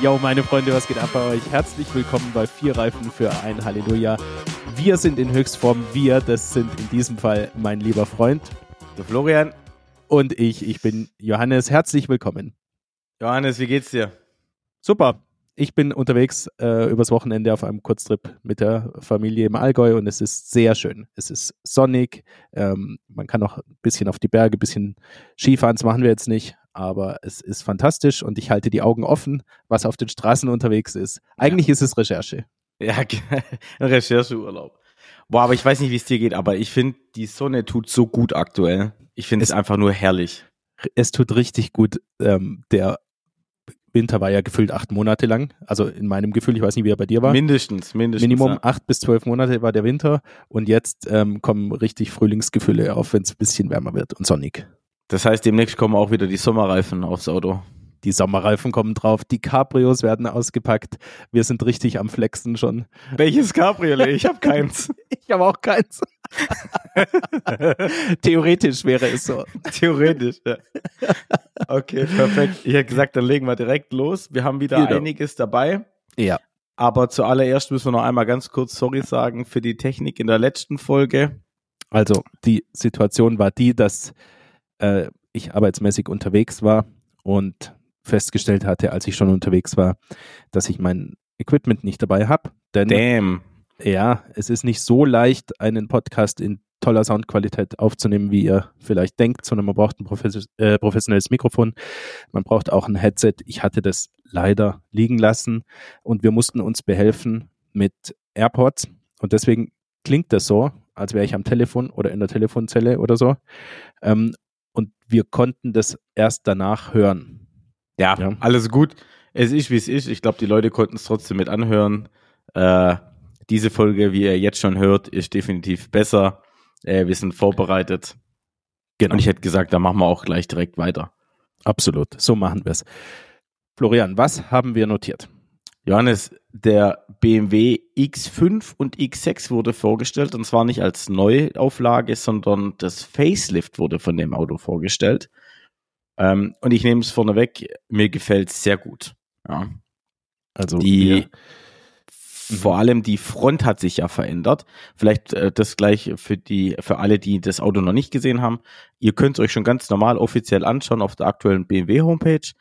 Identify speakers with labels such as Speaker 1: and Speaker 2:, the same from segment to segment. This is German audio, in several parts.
Speaker 1: Yo, meine Freunde, was geht ab bei euch? Herzlich willkommen bei Vier Reifen für ein Halleluja. Wir sind in Höchstform. Wir, das sind in diesem Fall mein lieber Freund,
Speaker 2: der Florian.
Speaker 1: Und ich, ich bin Johannes. Herzlich willkommen.
Speaker 2: Johannes, wie geht's dir?
Speaker 1: Super. Ich bin unterwegs äh, übers Wochenende auf einem Kurztrip mit der Familie im Allgäu und es ist sehr schön. Es ist sonnig. Ähm, man kann auch ein bisschen auf die Berge, ein bisschen Skifahren. Das machen wir jetzt nicht, aber es ist fantastisch und ich halte die Augen offen, was auf den Straßen unterwegs ist. Eigentlich ja. ist es Recherche.
Speaker 2: Ja, Rechercheurlaub. Boah, aber ich weiß nicht, wie es dir geht, aber ich finde, die Sonne tut so gut aktuell. Ich finde es einfach nur herrlich.
Speaker 1: Es tut richtig gut. Ähm, der Winter war ja gefühlt acht Monate lang. Also in meinem Gefühl, ich weiß nicht, wie er bei dir war.
Speaker 2: Mindestens, mindestens.
Speaker 1: Minimum ja. acht bis zwölf Monate war der Winter und jetzt ähm, kommen richtig Frühlingsgefühle auf, wenn es ein bisschen wärmer wird und sonnig.
Speaker 2: Das heißt, demnächst kommen auch wieder die Sommerreifen aufs Auto.
Speaker 1: Die Sommerreifen kommen drauf, die Cabrios werden ausgepackt. Wir sind richtig am Flexen schon.
Speaker 2: Welches Cabriolet? Ich habe keins.
Speaker 1: ich habe auch keins. Theoretisch wäre es so.
Speaker 2: Theoretisch, ja. Okay, perfekt. Ich hätte gesagt, dann legen wir direkt los. Wir haben wieder genau. einiges dabei.
Speaker 1: Ja.
Speaker 2: Aber zuallererst müssen wir noch einmal ganz kurz sorry sagen für die Technik in der letzten Folge.
Speaker 1: Also die Situation war die, dass äh, ich arbeitsmäßig unterwegs war und festgestellt hatte, als ich schon unterwegs war, dass ich mein Equipment nicht dabei habe.
Speaker 2: Damn.
Speaker 1: Ja, es ist nicht so leicht, einen Podcast in toller Soundqualität aufzunehmen, wie ihr vielleicht denkt, sondern man braucht ein äh, professionelles Mikrofon. Man braucht auch ein Headset. Ich hatte das leider liegen lassen und wir mussten uns behelfen mit AirPods und deswegen klingt das so, als wäre ich am Telefon oder in der Telefonzelle oder so. Ähm, und wir konnten das erst danach hören.
Speaker 2: Ja, ja, alles gut. Es ist, wie es ist. Ich glaube, die Leute konnten es trotzdem mit anhören. Äh, diese Folge, wie ihr jetzt schon hört, ist definitiv besser. Äh, wir sind vorbereitet. Genau. Und ich hätte gesagt, da machen wir auch gleich direkt weiter.
Speaker 1: Absolut. So machen wir es. Florian, was haben wir notiert?
Speaker 2: Johannes, der BMW X5 und X6 wurde vorgestellt und zwar nicht als Neuauflage, sondern das Facelift wurde von dem Auto vorgestellt. Ähm, und ich nehme es vorneweg, mir gefällt es sehr gut. Ja. Also die, vor allem die Front hat sich ja verändert. Vielleicht äh, das gleich für die, für alle, die das Auto noch nicht gesehen haben. Ihr könnt es euch schon ganz normal offiziell anschauen auf der aktuellen BMW Homepage.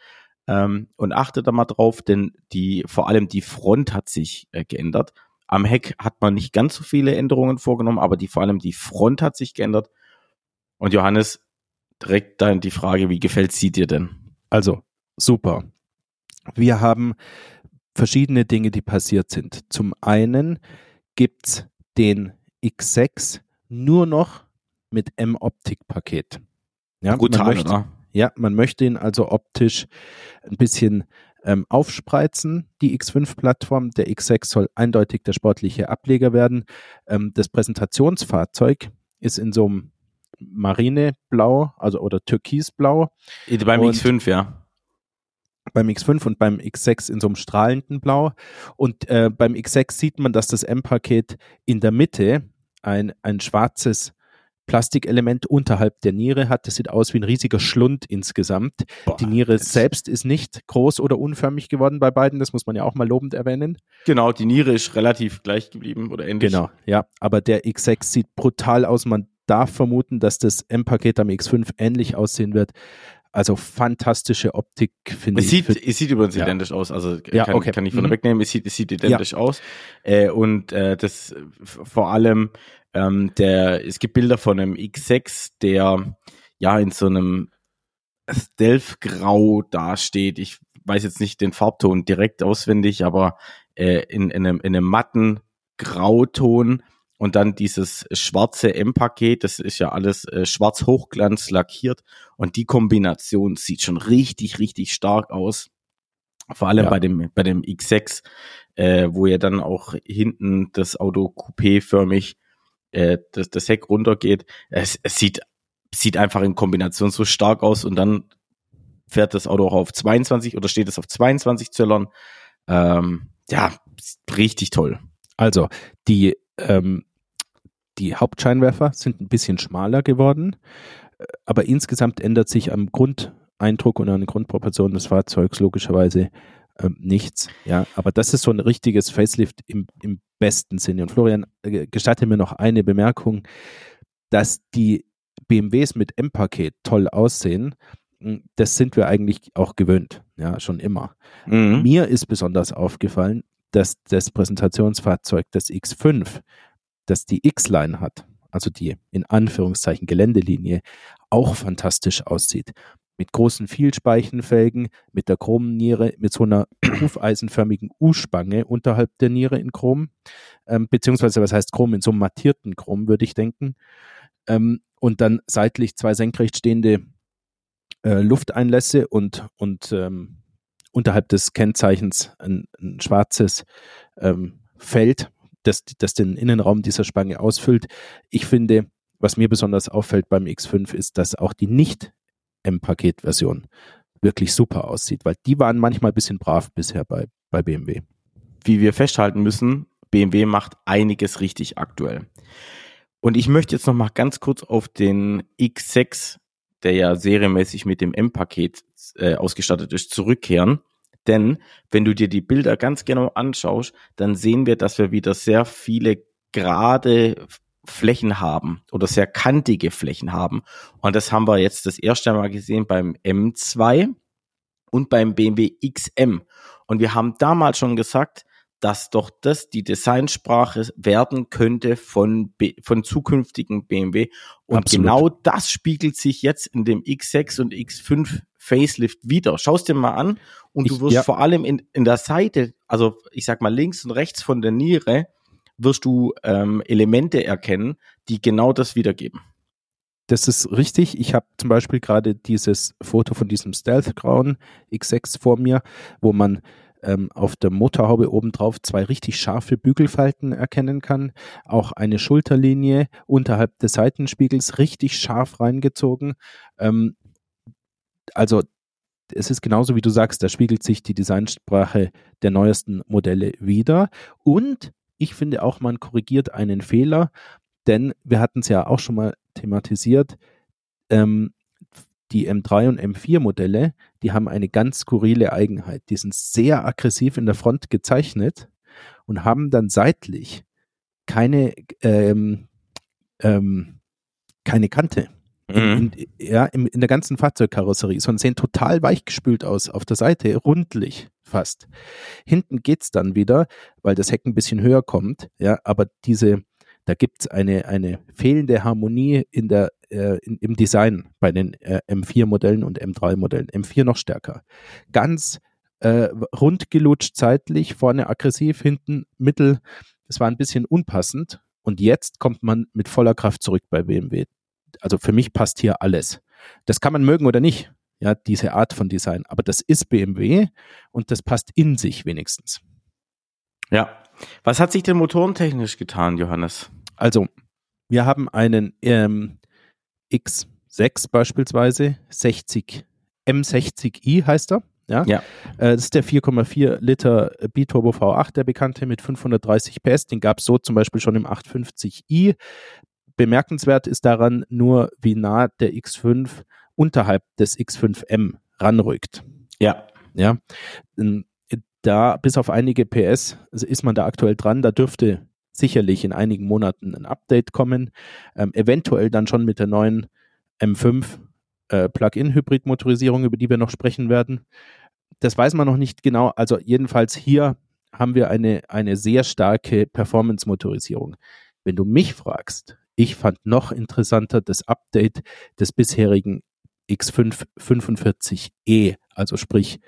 Speaker 2: Ähm, und achtet da mal drauf, denn die, vor allem die Front hat sich äh, geändert. Am Heck hat man nicht ganz so viele Änderungen vorgenommen, aber die, vor allem die Front hat sich geändert. Und Johannes, direkt dann die Frage, wie gefällt sie dir denn?
Speaker 1: Also, super. Wir haben verschiedene Dinge, die passiert sind. Zum einen gibt es den X6 nur noch mit M-Optik-Paket.
Speaker 2: Ja, Gut, man möchte, oder?
Speaker 1: Ja, man möchte ihn also optisch ein bisschen ähm, aufspreizen, die X5-Plattform. Der X6 soll eindeutig der sportliche Ableger werden. Ähm, das Präsentationsfahrzeug ist in so einem Marineblau, also oder Türkisblau.
Speaker 2: Beim und X5, ja.
Speaker 1: Beim X5 und beim X6 in so einem strahlenden Blau. Und äh, beim X6 sieht man, dass das M-Paket in der Mitte ein, ein schwarzes Plastikelement unterhalb der Niere hat. Das sieht aus wie ein riesiger Schlund insgesamt. Boah, die Niere selbst ist nicht groß oder unförmig geworden bei beiden. Das muss man ja auch mal lobend erwähnen.
Speaker 2: Genau, die Niere ist relativ gleich geblieben oder ähnlich.
Speaker 1: Genau, ja. Aber der X6 sieht brutal aus. Man darf vermuten, dass das M-Paket am X5 ähnlich aussehen wird. Also fantastische Optik, finde
Speaker 2: ich. Sieht, es sieht übrigens ja. identisch aus. Also ja, kann, okay. kann ich von mhm. wegnehmen. Es sieht, es sieht identisch ja. aus. Äh, und äh, das vor allem ähm, der, es gibt Bilder von einem X6, der ja in so einem Stealth-Grau dasteht. Ich weiß jetzt nicht den Farbton direkt auswendig, aber äh, in, in, einem, in einem matten Grauton und dann dieses schwarze M-Paket, das ist ja alles äh, schwarz Hochglanz lackiert und die Kombination sieht schon richtig, richtig stark aus. Vor allem ja. bei dem bei dem X6, äh, wo ja dann auch hinten das Auto coupé-förmig äh, das, das Heck runtergeht. Es, es sieht sieht einfach in Kombination so stark aus und dann fährt das Auto auch auf 22 oder steht es auf 22 Zöllern. Ähm, ja, richtig toll.
Speaker 1: Also die ähm, die Hauptscheinwerfer sind ein bisschen schmaler geworden, aber insgesamt ändert sich am Grundeindruck und an den Grundproportionen des Fahrzeugs logischerweise ähm, nichts. Ja, aber das ist so ein richtiges Facelift im, im besten Sinne. Und Florian, äh, gestatte mir noch eine Bemerkung, dass die BMWs mit M-Paket toll aussehen. Hm, das sind wir eigentlich auch gewöhnt, ja, schon immer. Mhm. Mir ist besonders aufgefallen, dass das Präsentationsfahrzeug, das X5, das die X-Line hat, also die in Anführungszeichen Geländelinie, auch fantastisch aussieht mit großen Vielspeichenfelgen, mit der Chromniere, mit so einer hufeisenförmigen U-Spange unterhalb der Niere in Chrom, ähm, beziehungsweise was heißt Chrom, in so einem mattierten Chrom, würde ich denken. Ähm, und dann seitlich zwei senkrecht stehende äh, Lufteinlässe und, und ähm, unterhalb des Kennzeichens ein, ein schwarzes ähm, Feld, das, das den Innenraum dieser Spange ausfüllt. Ich finde, was mir besonders auffällt beim X5 ist, dass auch die nicht M-Paket-Version wirklich super aussieht, weil die waren manchmal ein bisschen brav bisher bei, bei BMW.
Speaker 2: Wie wir festhalten müssen, BMW macht einiges richtig aktuell. Und ich möchte jetzt noch mal ganz kurz auf den X6, der ja serienmäßig mit dem M-Paket äh, ausgestattet ist, zurückkehren. Denn wenn du dir die Bilder ganz genau anschaust, dann sehen wir, dass wir wieder sehr viele gerade Flächen haben oder sehr kantige Flächen haben. Und das haben wir jetzt das erste Mal gesehen beim M2 und beim BMW XM. Und wir haben damals schon gesagt, dass doch das die Designsprache werden könnte von, von zukünftigen BMW. Und Absolut. genau das spiegelt sich jetzt in dem X6 und X5 Facelift wieder. Schau es dir mal an und ich, du wirst ja. vor allem in, in der Seite, also ich sag mal links und rechts von der Niere, wirst du ähm, Elemente erkennen, die genau das wiedergeben.
Speaker 1: Das ist richtig. Ich habe zum Beispiel gerade dieses Foto von diesem Stealth-grauen X6 vor mir, wo man ähm, auf der Motorhaube obendrauf zwei richtig scharfe Bügelfalten erkennen kann. Auch eine Schulterlinie unterhalb des Seitenspiegels richtig scharf reingezogen. Ähm, also es ist genauso wie du sagst, da spiegelt sich die Designsprache der neuesten Modelle wieder. Und ich finde auch, man korrigiert einen Fehler, denn wir hatten es ja auch schon mal thematisiert. Ähm, die M3 und M4 Modelle, die haben eine ganz skurrile Eigenheit. Die sind sehr aggressiv in der Front gezeichnet und haben dann seitlich keine, ähm, ähm, keine Kante. Mhm. In, ja, in, in der ganzen Fahrzeugkarosserie, sondern sehen total weichgespült aus auf der Seite, rundlich fast. Hinten geht's dann wieder, weil das Heck ein bisschen höher kommt, ja, aber diese, da gibt's eine, eine fehlende Harmonie in der, äh, in, im Design bei den äh, M4-Modellen und M3-Modellen. M4 noch stärker. Ganz äh, rund gelutscht zeitlich, vorne aggressiv, hinten mittel. Das war ein bisschen unpassend. Und jetzt kommt man mit voller Kraft zurück bei BMW also für mich passt hier alles. Das kann man mögen oder nicht, ja, diese Art von Design. Aber das ist BMW und das passt in sich wenigstens.
Speaker 2: Ja. Was hat sich denn motorentechnisch getan, Johannes?
Speaker 1: Also, wir haben einen ähm, X6 beispielsweise, 60, M60i heißt er. Ja, ja. Äh, das ist der 4,4 Liter Biturbo V8, der bekannte mit 530 PS. Den gab es so zum Beispiel schon im 850i. Bemerkenswert ist daran nur, wie nah der X5 unterhalb des X5M ranrückt.
Speaker 2: Ja.
Speaker 1: Ja. Da, bis auf einige PS, ist man da aktuell dran. Da dürfte sicherlich in einigen Monaten ein Update kommen. Ähm, eventuell dann schon mit der neuen M5 äh, Plug-in-Hybrid-Motorisierung, über die wir noch sprechen werden. Das weiß man noch nicht genau. Also jedenfalls hier haben wir eine, eine sehr starke Performance-Motorisierung. Wenn du mich fragst, ich fand noch interessanter das Update des bisherigen X5 45e, also sprich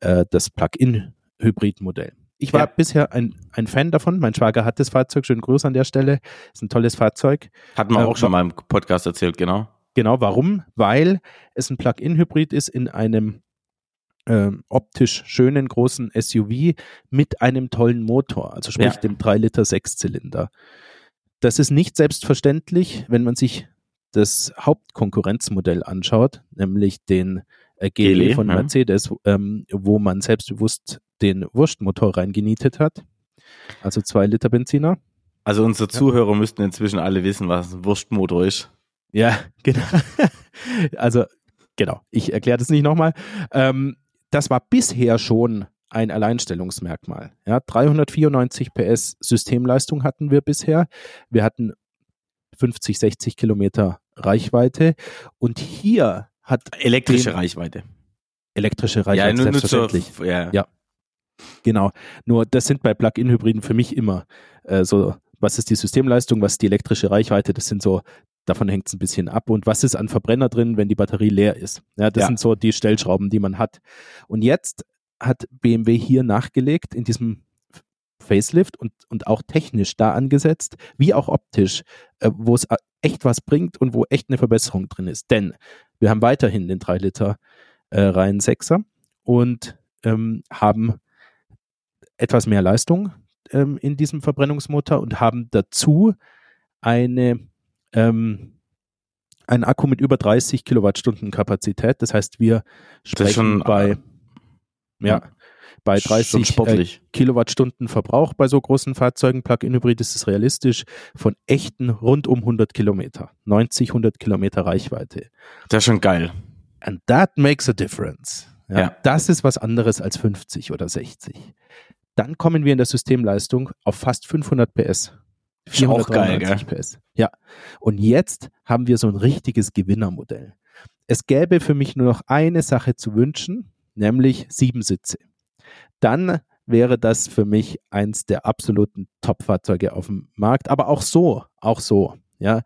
Speaker 1: äh, das Plug-in-Hybrid-Modell. Ich war ja. bisher ein, ein Fan davon. Mein Schwager hat das Fahrzeug. Schönen Gruß an der Stelle. Ist ein tolles Fahrzeug.
Speaker 2: Hatten wir äh, auch schon mal im Podcast erzählt, genau.
Speaker 1: Genau, warum? Weil es ein Plug-in-Hybrid ist in einem äh, optisch schönen großen SUV mit einem tollen Motor, also sprich ja. dem 3 Liter Sechszylinder. Das ist nicht selbstverständlich, wenn man sich das Hauptkonkurrenzmodell anschaut, nämlich den äh, GLE von Mercedes, ähm, wo man selbstbewusst den Wurstmotor reingenietet hat. Also zwei Liter Benziner.
Speaker 2: Also unsere Zuhörer ja. müssten inzwischen alle wissen, was ein Wurstmotor ist.
Speaker 1: Ja, genau. also genau, ich erkläre das nicht nochmal. Ähm, das war bisher schon ein Alleinstellungsmerkmal. Ja, 394 PS Systemleistung hatten wir bisher. Wir hatten 50, 60 Kilometer Reichweite und hier hat
Speaker 2: elektrische Reichweite.
Speaker 1: Elektrische Reichweite, ja, nur, selbstverständlich. Nur zur, ja. ja. Genau. Nur das sind bei Plug-in-Hybriden für mich immer äh, so, was ist die Systemleistung, was ist die elektrische Reichweite, das sind so, davon hängt es ein bisschen ab. Und was ist an Verbrenner drin, wenn die Batterie leer ist? Ja, das ja. sind so die Stellschrauben, die man hat. Und jetzt hat BMW hier nachgelegt in diesem Facelift und, und auch technisch da angesetzt, wie auch optisch, äh, wo es echt was bringt und wo echt eine Verbesserung drin ist. Denn wir haben weiterhin den 3 Liter äh, Reihen 6er und ähm, haben etwas mehr Leistung ähm, in diesem Verbrennungsmotor und haben dazu eine ähm, einen Akku mit über 30 Kilowattstunden Kapazität. Das heißt, wir sprechen bei ja, bei 30 äh, Kilowattstunden Verbrauch bei so großen Fahrzeugen, Plug-in-Hybrid ist es realistisch, von echten rund um 100 Kilometer, 90, 100 Kilometer Reichweite.
Speaker 2: Das ist schon geil.
Speaker 1: And that makes a difference. Ja, ja. Das ist was anderes als 50 oder 60. Dann kommen wir in der Systemleistung auf fast 500 PS.
Speaker 2: 493
Speaker 1: PS. Ja. Und jetzt haben wir so ein richtiges Gewinnermodell. Es gäbe für mich nur noch eine Sache zu wünschen, nämlich sieben Sitze. Dann wäre das für mich eins der absoluten Top-Fahrzeuge auf dem Markt. Aber auch so, auch so, ja.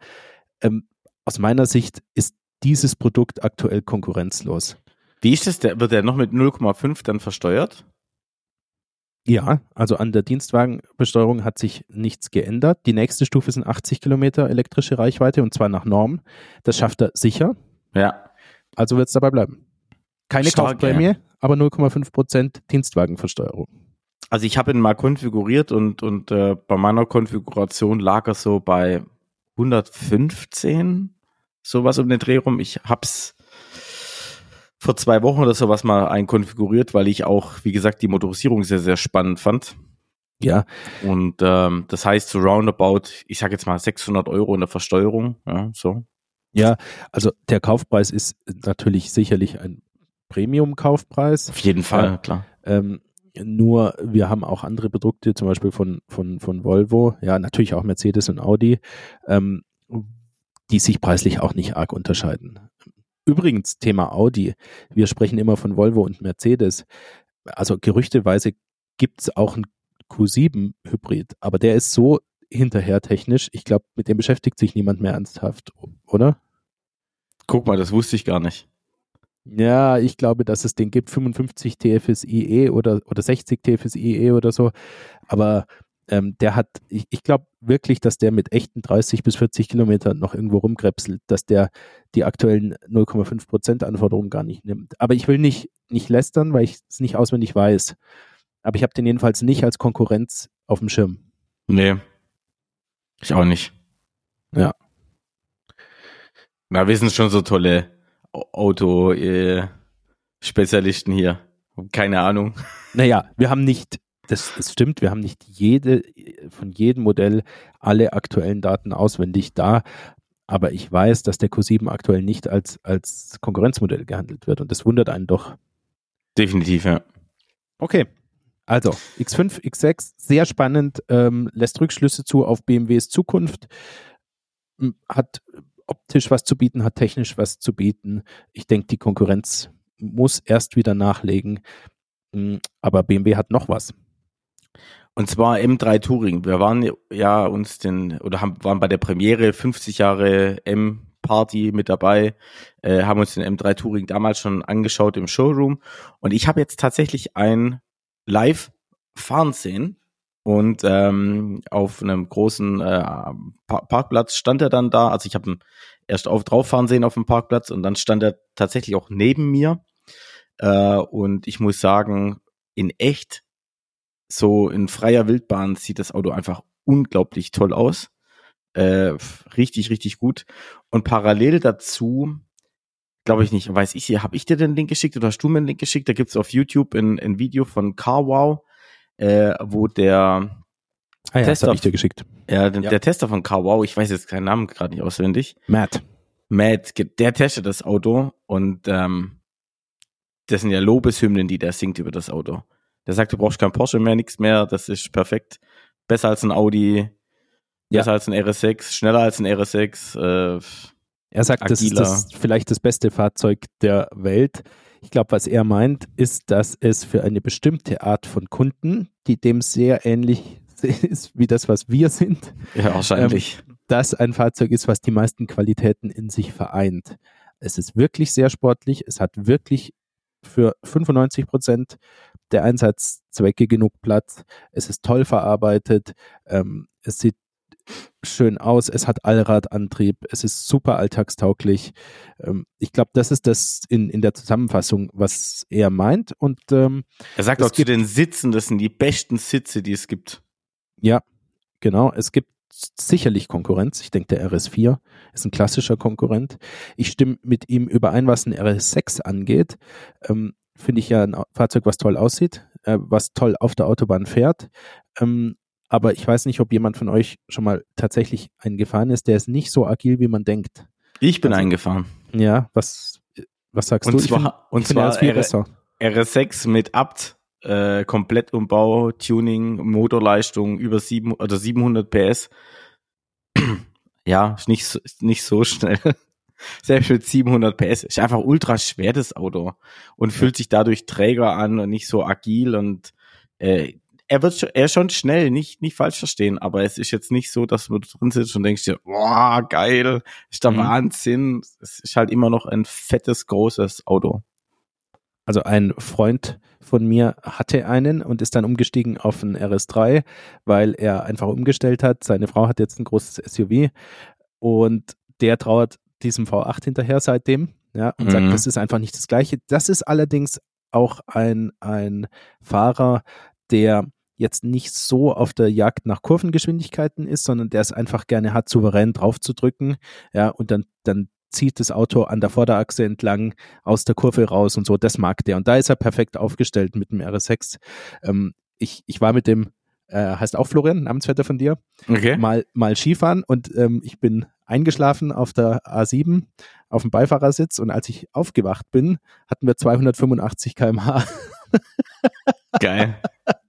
Speaker 1: Ähm, aus meiner Sicht ist dieses Produkt aktuell konkurrenzlos.
Speaker 2: Wie ist das? Der, wird der noch mit 0,5 dann versteuert?
Speaker 1: Ja, also an der Dienstwagenbesteuerung hat sich nichts geändert. Die nächste Stufe sind 80 Kilometer elektrische Reichweite und zwar nach Norm. Das schafft er sicher.
Speaker 2: Ja.
Speaker 1: Also wird es dabei bleiben. Keine Stark, Kaufprämie, ja. aber 0,5 Prozent Dienstwagenversteuerung.
Speaker 2: Also ich habe ihn mal konfiguriert und, und äh, bei meiner Konfiguration lag er so bei 115, sowas um den Dreh rum. Ich hab's vor zwei Wochen oder sowas mal einkonfiguriert, weil ich auch, wie gesagt, die Motorisierung sehr, sehr spannend fand.
Speaker 1: Ja.
Speaker 2: Und ähm, das heißt so roundabout, ich sage jetzt mal 600 Euro in der Versteuerung, ja, so.
Speaker 1: Ja, also der Kaufpreis ist natürlich sicherlich ein Premium-Kaufpreis.
Speaker 2: Auf jeden Fall, äh, klar.
Speaker 1: Ähm, nur wir haben auch andere Produkte, zum Beispiel von, von, von Volvo, ja, natürlich auch Mercedes und Audi, ähm, die sich preislich auch nicht arg unterscheiden. Übrigens, Thema Audi. Wir sprechen immer von Volvo und Mercedes. Also gerüchteweise gibt es auch einen Q7-Hybrid, aber der ist so hinterher technisch. Ich glaube, mit dem beschäftigt sich niemand mehr ernsthaft, oder?
Speaker 2: Guck mal, das wusste ich gar nicht.
Speaker 1: Ja, ich glaube, dass es den gibt, 55 TFSIe oder, oder 60 TFSIe oder so. Aber ähm, der hat, ich, ich glaube wirklich, dass der mit echten 30 bis 40 Kilometern noch irgendwo rumkrepselt, dass der die aktuellen 0,5 Prozent Anforderungen gar nicht nimmt. Aber ich will nicht, nicht lästern, weil ich es nicht auswendig weiß. Aber ich habe den jedenfalls nicht als Konkurrenz auf dem Schirm.
Speaker 2: Nee. Ich auch nicht.
Speaker 1: Ja.
Speaker 2: Na, wir sind schon so tolle Auto-Spezialisten äh, hier. Keine Ahnung.
Speaker 1: Naja, wir haben nicht, das, das stimmt, wir haben nicht jede, von jedem Modell alle aktuellen Daten auswendig da, aber ich weiß, dass der Q7 aktuell nicht als, als Konkurrenzmodell gehandelt wird und das wundert einen doch.
Speaker 2: Definitiv, ja.
Speaker 1: Okay. Also, X5, X6, sehr spannend, ähm, lässt Rückschlüsse zu auf BMWs Zukunft, hat optisch was zu bieten, hat technisch was zu bieten. Ich denke, die Konkurrenz muss erst wieder nachlegen. Hm, aber BMW hat noch was.
Speaker 2: Und zwar M3 Touring. Wir waren ja uns den, oder haben, waren bei der Premiere 50 Jahre M Party mit dabei, äh, haben uns den M3 Touring damals schon angeschaut im Showroom. Und ich habe jetzt tatsächlich ein Live fahren sehen. Und ähm, auf einem großen äh, Parkplatz stand er dann da. Also ich habe ihn erst auf drauffahren sehen auf dem Parkplatz und dann stand er tatsächlich auch neben mir. Äh, und ich muss sagen, in echt, so in freier Wildbahn sieht das Auto einfach unglaublich toll aus. Äh, richtig, richtig gut. Und parallel dazu, glaube ich nicht, weiß ich, habe ich dir den Link geschickt oder hast du mir den Link geschickt? Da gibt's auf YouTube ein, ein Video von CarWow äh, wo der
Speaker 1: ah ja, Tester, das ich dir geschickt.
Speaker 2: Ja, den, ja. der Tester von CarWow, ich weiß jetzt keinen Namen gerade nicht auswendig.
Speaker 1: Matt.
Speaker 2: Matt, der testet das Auto und ähm, das sind ja Lobeshymnen, die der singt über das Auto. Der sagt, du brauchst kein Porsche mehr, nichts mehr, das ist perfekt. Besser als ein Audi, besser ja. als ein RS6, schneller als ein RS6. Äh,
Speaker 1: er sagt, agiler. das ist das, vielleicht das beste Fahrzeug der Welt. Ich glaube, was er meint, ist, dass es für eine bestimmte Art von Kunden, die dem sehr ähnlich ist wie das, was wir sind,
Speaker 2: ja, wahrscheinlich.
Speaker 1: Ähm, das ein Fahrzeug ist, was die meisten Qualitäten in sich vereint. Es ist wirklich sehr sportlich, es hat wirklich für 95 Prozent der Einsatzzwecke genug Platz, es ist toll verarbeitet, ähm, es sieht schön aus, es hat Allradantrieb, es ist super alltagstauglich. Ähm, ich glaube, das ist das in, in der Zusammenfassung, was er meint. Und ähm,
Speaker 2: er sagt auch zu den Sitzen, das sind die besten Sitze, die es gibt.
Speaker 1: Ja, genau. Es gibt sicherlich Konkurrenz. Ich denke, der RS4 ist ein klassischer Konkurrent. Ich stimme mit ihm überein, was ein RS6 angeht. Ähm, Finde ich ja ein Fahrzeug, was toll aussieht, äh, was toll auf der Autobahn fährt. Ähm, aber ich weiß nicht, ob jemand von euch schon mal tatsächlich einen gefahren ist, der ist nicht so agil, wie man denkt.
Speaker 2: Ich bin also, eingefahren.
Speaker 1: Ja, was, was sagst
Speaker 2: und
Speaker 1: du?
Speaker 2: Zwar, find, und zwar R RS6 mit Abt, äh, Komplettumbau, Tuning, Motorleistung über sieben oder 700 PS. ja, ist nicht, so, nicht so schnell. Selbst mit 700 PS ist einfach ultra schwer das Auto und fühlt sich dadurch träger an und nicht so agil und äh, er wird schon, er schon schnell, nicht, nicht falsch verstehen, aber es ist jetzt nicht so, dass du drin sitzt und denkst dir, boah, geil, ist der mhm. Wahnsinn. Es ist halt immer noch ein fettes, großes Auto.
Speaker 1: Also ein Freund von mir hatte einen und ist dann umgestiegen auf einen RS3, weil er einfach umgestellt hat. Seine Frau hat jetzt ein großes SUV und der trauert diesem V8 hinterher seitdem, ja, und mhm. sagt, das ist einfach nicht das Gleiche. Das ist allerdings auch ein, ein Fahrer, der jetzt nicht so auf der Jagd nach Kurvengeschwindigkeiten ist, sondern der es einfach gerne hat, souverän drauf zu drücken, ja, und dann, dann zieht das Auto an der Vorderachse entlang aus der Kurve raus und so, das mag der. Und da ist er perfekt aufgestellt mit dem RS6. Ähm, ich, ich war mit dem, äh, heißt auch Florian, Namensvetter von dir,
Speaker 2: okay.
Speaker 1: mal, mal Skifahren und ähm, ich bin eingeschlafen auf der A7 auf dem Beifahrersitz und als ich aufgewacht bin, hatten wir 285 km/h.
Speaker 2: Geil.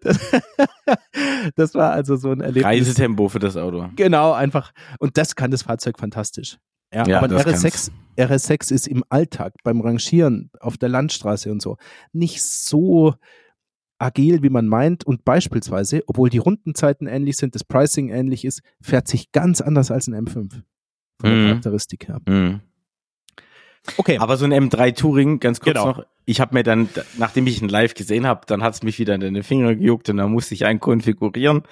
Speaker 1: Das, das, war also so ein Erlebnis.
Speaker 2: Reisetempo für das Auto.
Speaker 1: Genau, einfach. Und das kann das Fahrzeug fantastisch. Ja, ja aber RS6, RS6 ist im Alltag, beim Rangieren, auf der Landstraße und so, nicht so agil, wie man meint. Und beispielsweise, obwohl die Rundenzeiten ähnlich sind, das Pricing ähnlich ist, fährt sich ganz anders als ein M5. Von der mm. Charakteristik her. Mm.
Speaker 2: Okay. Aber so ein M3 Touring, ganz kurz genau. noch, ich habe mir dann, nachdem ich ihn live gesehen habe, dann hat es mich wieder in den Finger gejuckt und dann musste ich einen konfigurieren.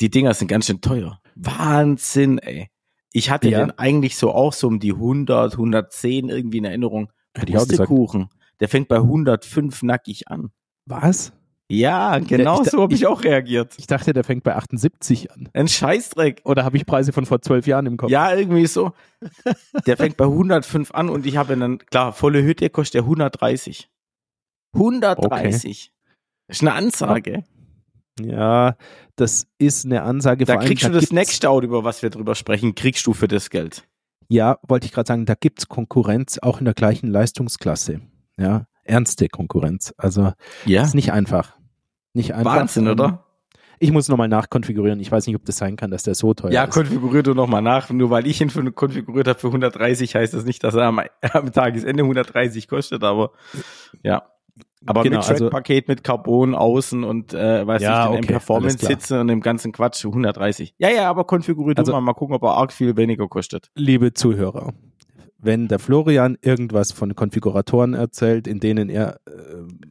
Speaker 2: Die Dinger sind ganz schön teuer. Wahnsinn, ey. Ich hatte ja. den eigentlich so auch so um die 100, 110 irgendwie in Erinnerung. Pustekuchen. Der fängt bei 105 nackig an.
Speaker 1: Was?
Speaker 2: Ja, genau der, so habe ich, ich, auch reagiert.
Speaker 1: Ich dachte, der fängt bei 78 an.
Speaker 2: Ein Scheißdreck.
Speaker 1: Oder habe ich Preise von vor zwölf Jahren im Kopf?
Speaker 2: Ja, irgendwie so. der fängt bei 105 an und ich habe dann, klar, volle Hütte kostet der 130. 130. Okay. Das ist eine Ansage.
Speaker 1: Ja, das ist eine Ansage.
Speaker 2: Da kriegst allem, du das nächste Auto, über was wir drüber sprechen, kriegst du für das Geld.
Speaker 1: Ja, wollte ich gerade sagen, da gibt's Konkurrenz auch in der gleichen Leistungsklasse. Ja, ernste Konkurrenz. Also ja. ist nicht einfach. Nicht einfach.
Speaker 2: Wahnsinn, oder?
Speaker 1: Ich muss nochmal nachkonfigurieren. Ich weiß nicht, ob das sein kann, dass der so teuer
Speaker 2: ja,
Speaker 1: ist.
Speaker 2: Ja, konfigurier du nochmal nach. Nur weil ich ihn für, konfiguriert habe für 130, heißt das nicht, dass er am, am Tagesende 130 kostet, aber ja. Aber genau, mit Track-Paket, also, mit Carbon außen und äh, weiß ja, ich, den okay, Performance sitzen und dem ganzen Quatsch 130. Ja, ja, aber konfiguriert also, mal, mal gucken, ob er arg viel weniger kostet.
Speaker 1: Liebe Zuhörer, wenn der Florian irgendwas von Konfiguratoren erzählt, in denen er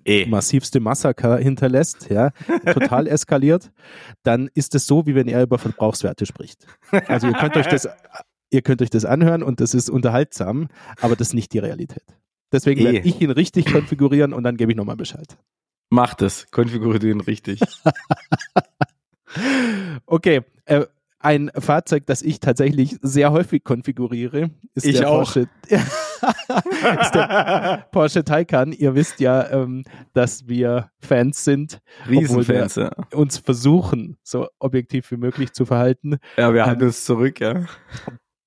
Speaker 1: äh, e. massivste Massaker hinterlässt, ja, total eskaliert, dann ist es so, wie wenn er über Verbrauchswerte spricht. Also ihr könnt euch das, ihr könnt euch das anhören und das ist unterhaltsam, aber das ist nicht die Realität. Deswegen e. werde ich ihn richtig konfigurieren und dann gebe ich nochmal Bescheid.
Speaker 2: Macht es, konfiguriert ihn richtig.
Speaker 1: okay, äh, ein Fahrzeug, das ich tatsächlich sehr häufig konfiguriere, ist
Speaker 2: ich
Speaker 1: der
Speaker 2: auch.
Speaker 1: Porsche. ist der Porsche Taycan. Ihr wisst ja, ähm, dass wir Fans sind,
Speaker 2: Riesenfans,
Speaker 1: ja. uns versuchen, so objektiv wie möglich zu verhalten.
Speaker 2: Ja, wir halten ähm, uns zurück, ja.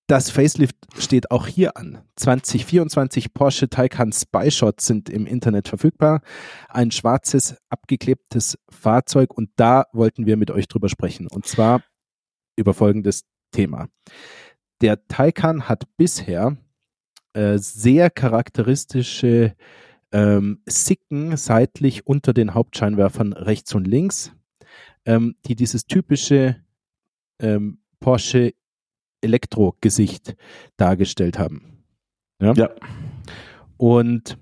Speaker 1: Das Facelift steht auch hier an. 2024 Porsche Taycan Spy Shot sind im Internet verfügbar. Ein schwarzes, abgeklebtes Fahrzeug und da wollten wir mit euch drüber sprechen. Und zwar über folgendes Thema. Der Taycan hat bisher äh, sehr charakteristische ähm, Sicken seitlich unter den Hauptscheinwerfern rechts und links, ähm, die dieses typische ähm, Porsche Elektro-Gesicht dargestellt haben. Ja. ja. Und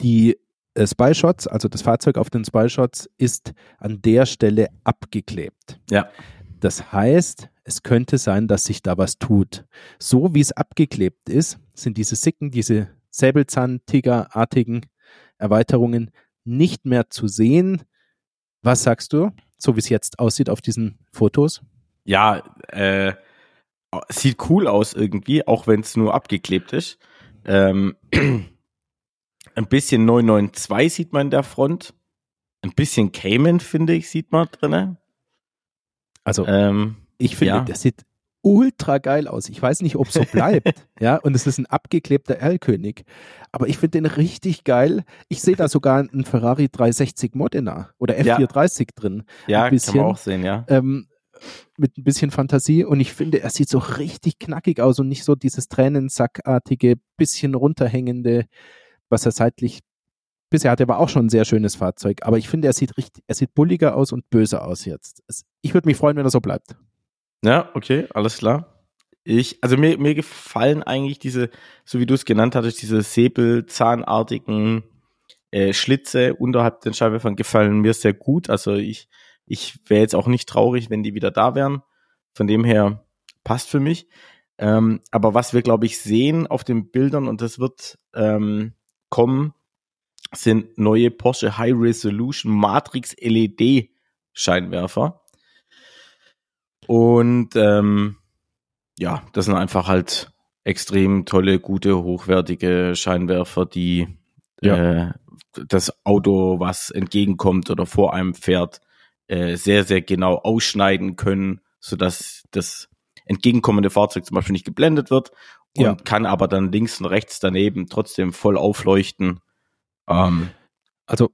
Speaker 1: die äh, Spy Shots, also das Fahrzeug auf den Spy Shots, ist an der Stelle abgeklebt.
Speaker 2: Ja.
Speaker 1: Das heißt, es könnte sein, dass sich da was tut. So wie es abgeklebt ist, sind diese Sicken, diese Säbelzahn-Tiger-artigen Erweiterungen nicht mehr zu sehen. Was sagst du, so wie es jetzt aussieht auf diesen Fotos?
Speaker 2: Ja, äh, sieht cool aus irgendwie, auch wenn es nur abgeklebt ist. Ähm, ein bisschen 992 sieht man in der Front. Ein bisschen Cayman, finde ich, sieht man drin.
Speaker 1: Also, ähm, ich finde, ja. das sieht ultra geil aus. Ich weiß nicht, ob es so bleibt. ja, und es ist ein abgeklebter Erlkönig. Aber ich finde den richtig geil. Ich sehe da sogar einen Ferrari 360 Modena oder F430 ja. drin.
Speaker 2: Ja, bisschen, kann man auch sehen, ja.
Speaker 1: Ähm, mit ein bisschen Fantasie und ich finde, er sieht so richtig knackig aus und nicht so dieses Tränensackartige, bisschen runterhängende, was er seitlich bisher hatte, war auch schon ein sehr schönes Fahrzeug, aber ich finde, er sieht richtig, er sieht bulliger aus und böser aus jetzt. Ich würde mich freuen, wenn er so bleibt.
Speaker 2: Ja, okay, alles klar. Ich, also mir, mir gefallen eigentlich diese, so wie du es genannt hattest, diese säbelzahnartigen äh, Schlitze unterhalb den Scheinwerfern gefallen mir sehr gut. Also ich, ich wäre jetzt auch nicht traurig, wenn die wieder da wären. Von dem her passt für mich. Ähm, aber was wir, glaube ich, sehen auf den Bildern, und das wird ähm, kommen, sind neue Porsche High Resolution Matrix LED Scheinwerfer. Und ähm, ja, das sind einfach halt extrem tolle, gute, hochwertige Scheinwerfer, die ja. äh, das Auto, was entgegenkommt oder vor einem fährt, äh, sehr, sehr genau ausschneiden können, sodass das entgegenkommende Fahrzeug zum Beispiel nicht geblendet wird und ja. kann aber dann links und rechts daneben trotzdem voll aufleuchten.
Speaker 1: Ähm, also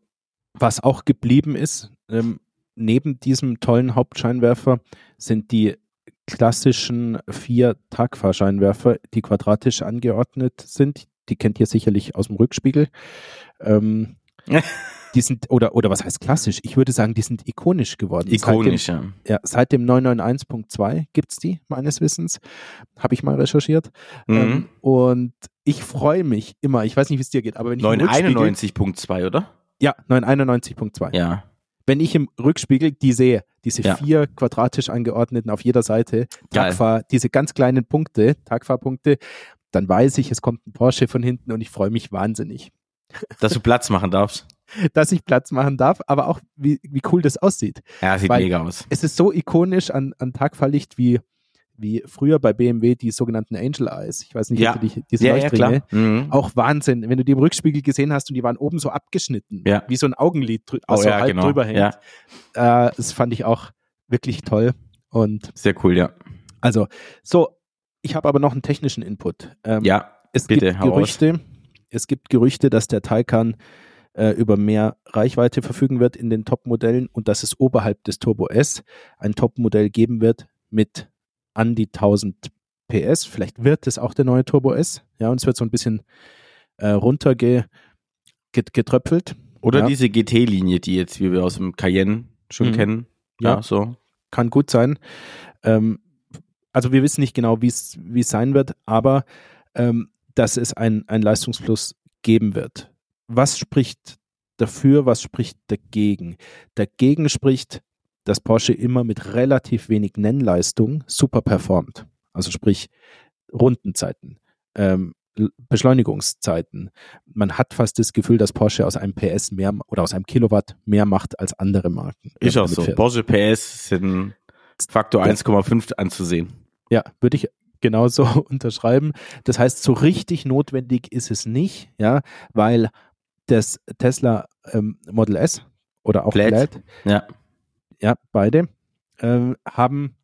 Speaker 1: was auch geblieben ist, ähm, neben diesem tollen Hauptscheinwerfer sind die klassischen vier Tagfahrscheinwerfer, die quadratisch angeordnet sind. Die kennt ihr sicherlich aus dem Rückspiegel. Ähm, die sind, oder, oder was heißt klassisch? Ich würde sagen, die sind ikonisch geworden.
Speaker 2: Ikonisch,
Speaker 1: seit dem, ja. ja. Seit dem 991.2 gibt es die, meines Wissens. Habe ich mal recherchiert. Mhm. Ähm, und ich freue mich immer, ich weiß nicht, wie es dir geht, aber wenn ich
Speaker 2: 991.2, oder?
Speaker 1: Ja, 991.2.
Speaker 2: Ja.
Speaker 1: Wenn ich im Rückspiegel die sehe, diese ja. vier quadratisch angeordneten auf jeder Seite, Tagfahr, diese ganz kleinen Punkte, Tagfahrpunkte, dann weiß ich, es kommt ein Porsche von hinten und ich freue mich wahnsinnig.
Speaker 2: Dass du Platz machen darfst.
Speaker 1: dass ich Platz machen darf, aber auch wie, wie cool das aussieht.
Speaker 2: Ja, sieht Weil mega aus.
Speaker 1: Es ist so ikonisch an, an Tagfahrlicht wie, wie früher bei BMW die sogenannten Angel Eyes. Ich weiß nicht,
Speaker 2: ja.
Speaker 1: ob du die, diese ja, Leuchtringe. Ja, mhm. Auch Wahnsinn, wenn du die im Rückspiegel gesehen hast und die waren oben so abgeschnitten,
Speaker 2: ja.
Speaker 1: wie so ein Augenlid, was oh, so halb genau. drüber hängt. Äh, das fand ich auch wirklich toll. Und
Speaker 2: Sehr cool, ja.
Speaker 1: Also, so, ich habe aber noch einen technischen Input.
Speaker 2: Ähm, ja,
Speaker 1: es bitte, gibt Gerüchte, es gibt Gerüchte, dass der Taycan äh, über mehr Reichweite verfügen wird in den Top-Modellen und dass es oberhalb des Turbo S ein Top-Modell geben wird mit an die 1000 PS. Vielleicht wird es auch der neue Turbo S. Ja, und es wird so ein bisschen äh, runtergetröpfelt.
Speaker 2: Oder
Speaker 1: ja.
Speaker 2: diese GT-Linie, die jetzt, wie wir aus dem Cayenne schon mhm. kennen.
Speaker 1: Ja, ja, so. Kann gut sein. Ähm, also wir wissen nicht genau, wie es sein wird, aber ähm, dass es ein, ein Leistungsplus geben wird was spricht dafür, was spricht dagegen? Dagegen spricht, dass Porsche immer mit relativ wenig Nennleistung super performt. Also sprich Rundenzeiten, ähm, Beschleunigungszeiten. Man hat fast das Gefühl, dass Porsche aus einem PS mehr oder aus einem Kilowatt mehr macht als andere Marken.
Speaker 2: Ist auch so. Porsche PS sind Faktor 1,5 anzusehen.
Speaker 1: Ja, würde ich genauso unterschreiben. Das heißt, so richtig notwendig ist es nicht, ja, weil das Tesla ähm, Model S oder auch Plaid,
Speaker 2: ja.
Speaker 1: ja, beide, äh, haben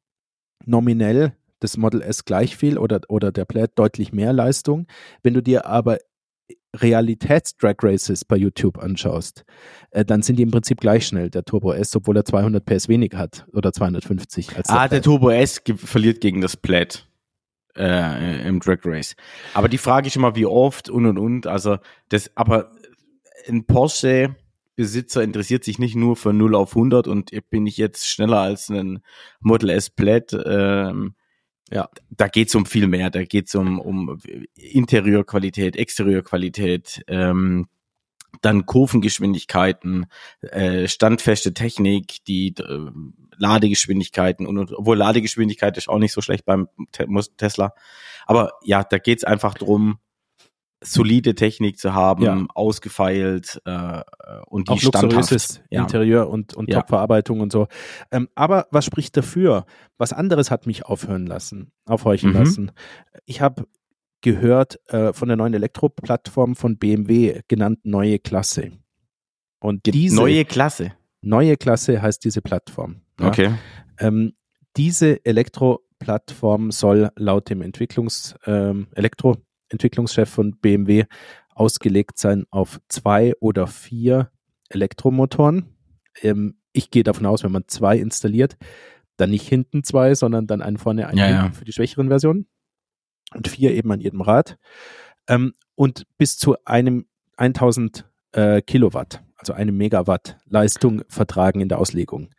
Speaker 1: nominell das Model S gleich viel oder, oder der Plaid deutlich mehr Leistung. Wenn du dir aber Realitäts-Drag Races bei YouTube anschaust, äh, dann sind die im Prinzip gleich schnell, der Turbo S, obwohl er 200 PS weniger hat oder 250.
Speaker 2: Als ah, der, der Turbo S verliert gegen das Plaid äh, im Drag Race. Aber die Frage ist immer, wie oft und und und. Also das, aber ein Porsche Besitzer interessiert sich nicht nur für 0 auf 100 und bin ich jetzt schneller als ein Model S Plaid. Ähm, ja, da geht's um viel mehr. Da geht's um, um Interieurqualität, Exterieurqualität, ähm, dann Kurvengeschwindigkeiten, äh, standfeste Technik, die äh, Ladegeschwindigkeiten und obwohl Ladegeschwindigkeit ist auch nicht so schlecht beim Tesla. Aber ja, da geht's einfach drum, solide Technik zu haben, ja. ausgefeilt äh, und die
Speaker 1: auch luxuriöses ja. Interieur und, und ja. Top-Verarbeitung und so. Ähm, aber was spricht dafür? Was anderes hat mich aufhören lassen, aufhorchen mhm. lassen. Ich habe gehört äh, von der neuen Elektroplattform von BMW, genannt Neue Klasse. Und diese
Speaker 2: neue Klasse.
Speaker 1: Neue Klasse heißt diese Plattform.
Speaker 2: Ja. Okay.
Speaker 1: Ähm, diese Elektroplattform soll laut dem Entwicklungs ähm, Elektroentwicklungschef von BMW ausgelegt sein auf zwei oder vier Elektromotoren. Ähm, ich gehe davon aus, wenn man zwei installiert, dann nicht hinten zwei, sondern dann einen vorne, einen
Speaker 2: ja, ja.
Speaker 1: für die schwächeren Versionen und vier eben an jedem Rad ähm, und bis zu einem 1000 äh, Kilowatt, also eine Megawatt Leistung vertragen in der Auslegung.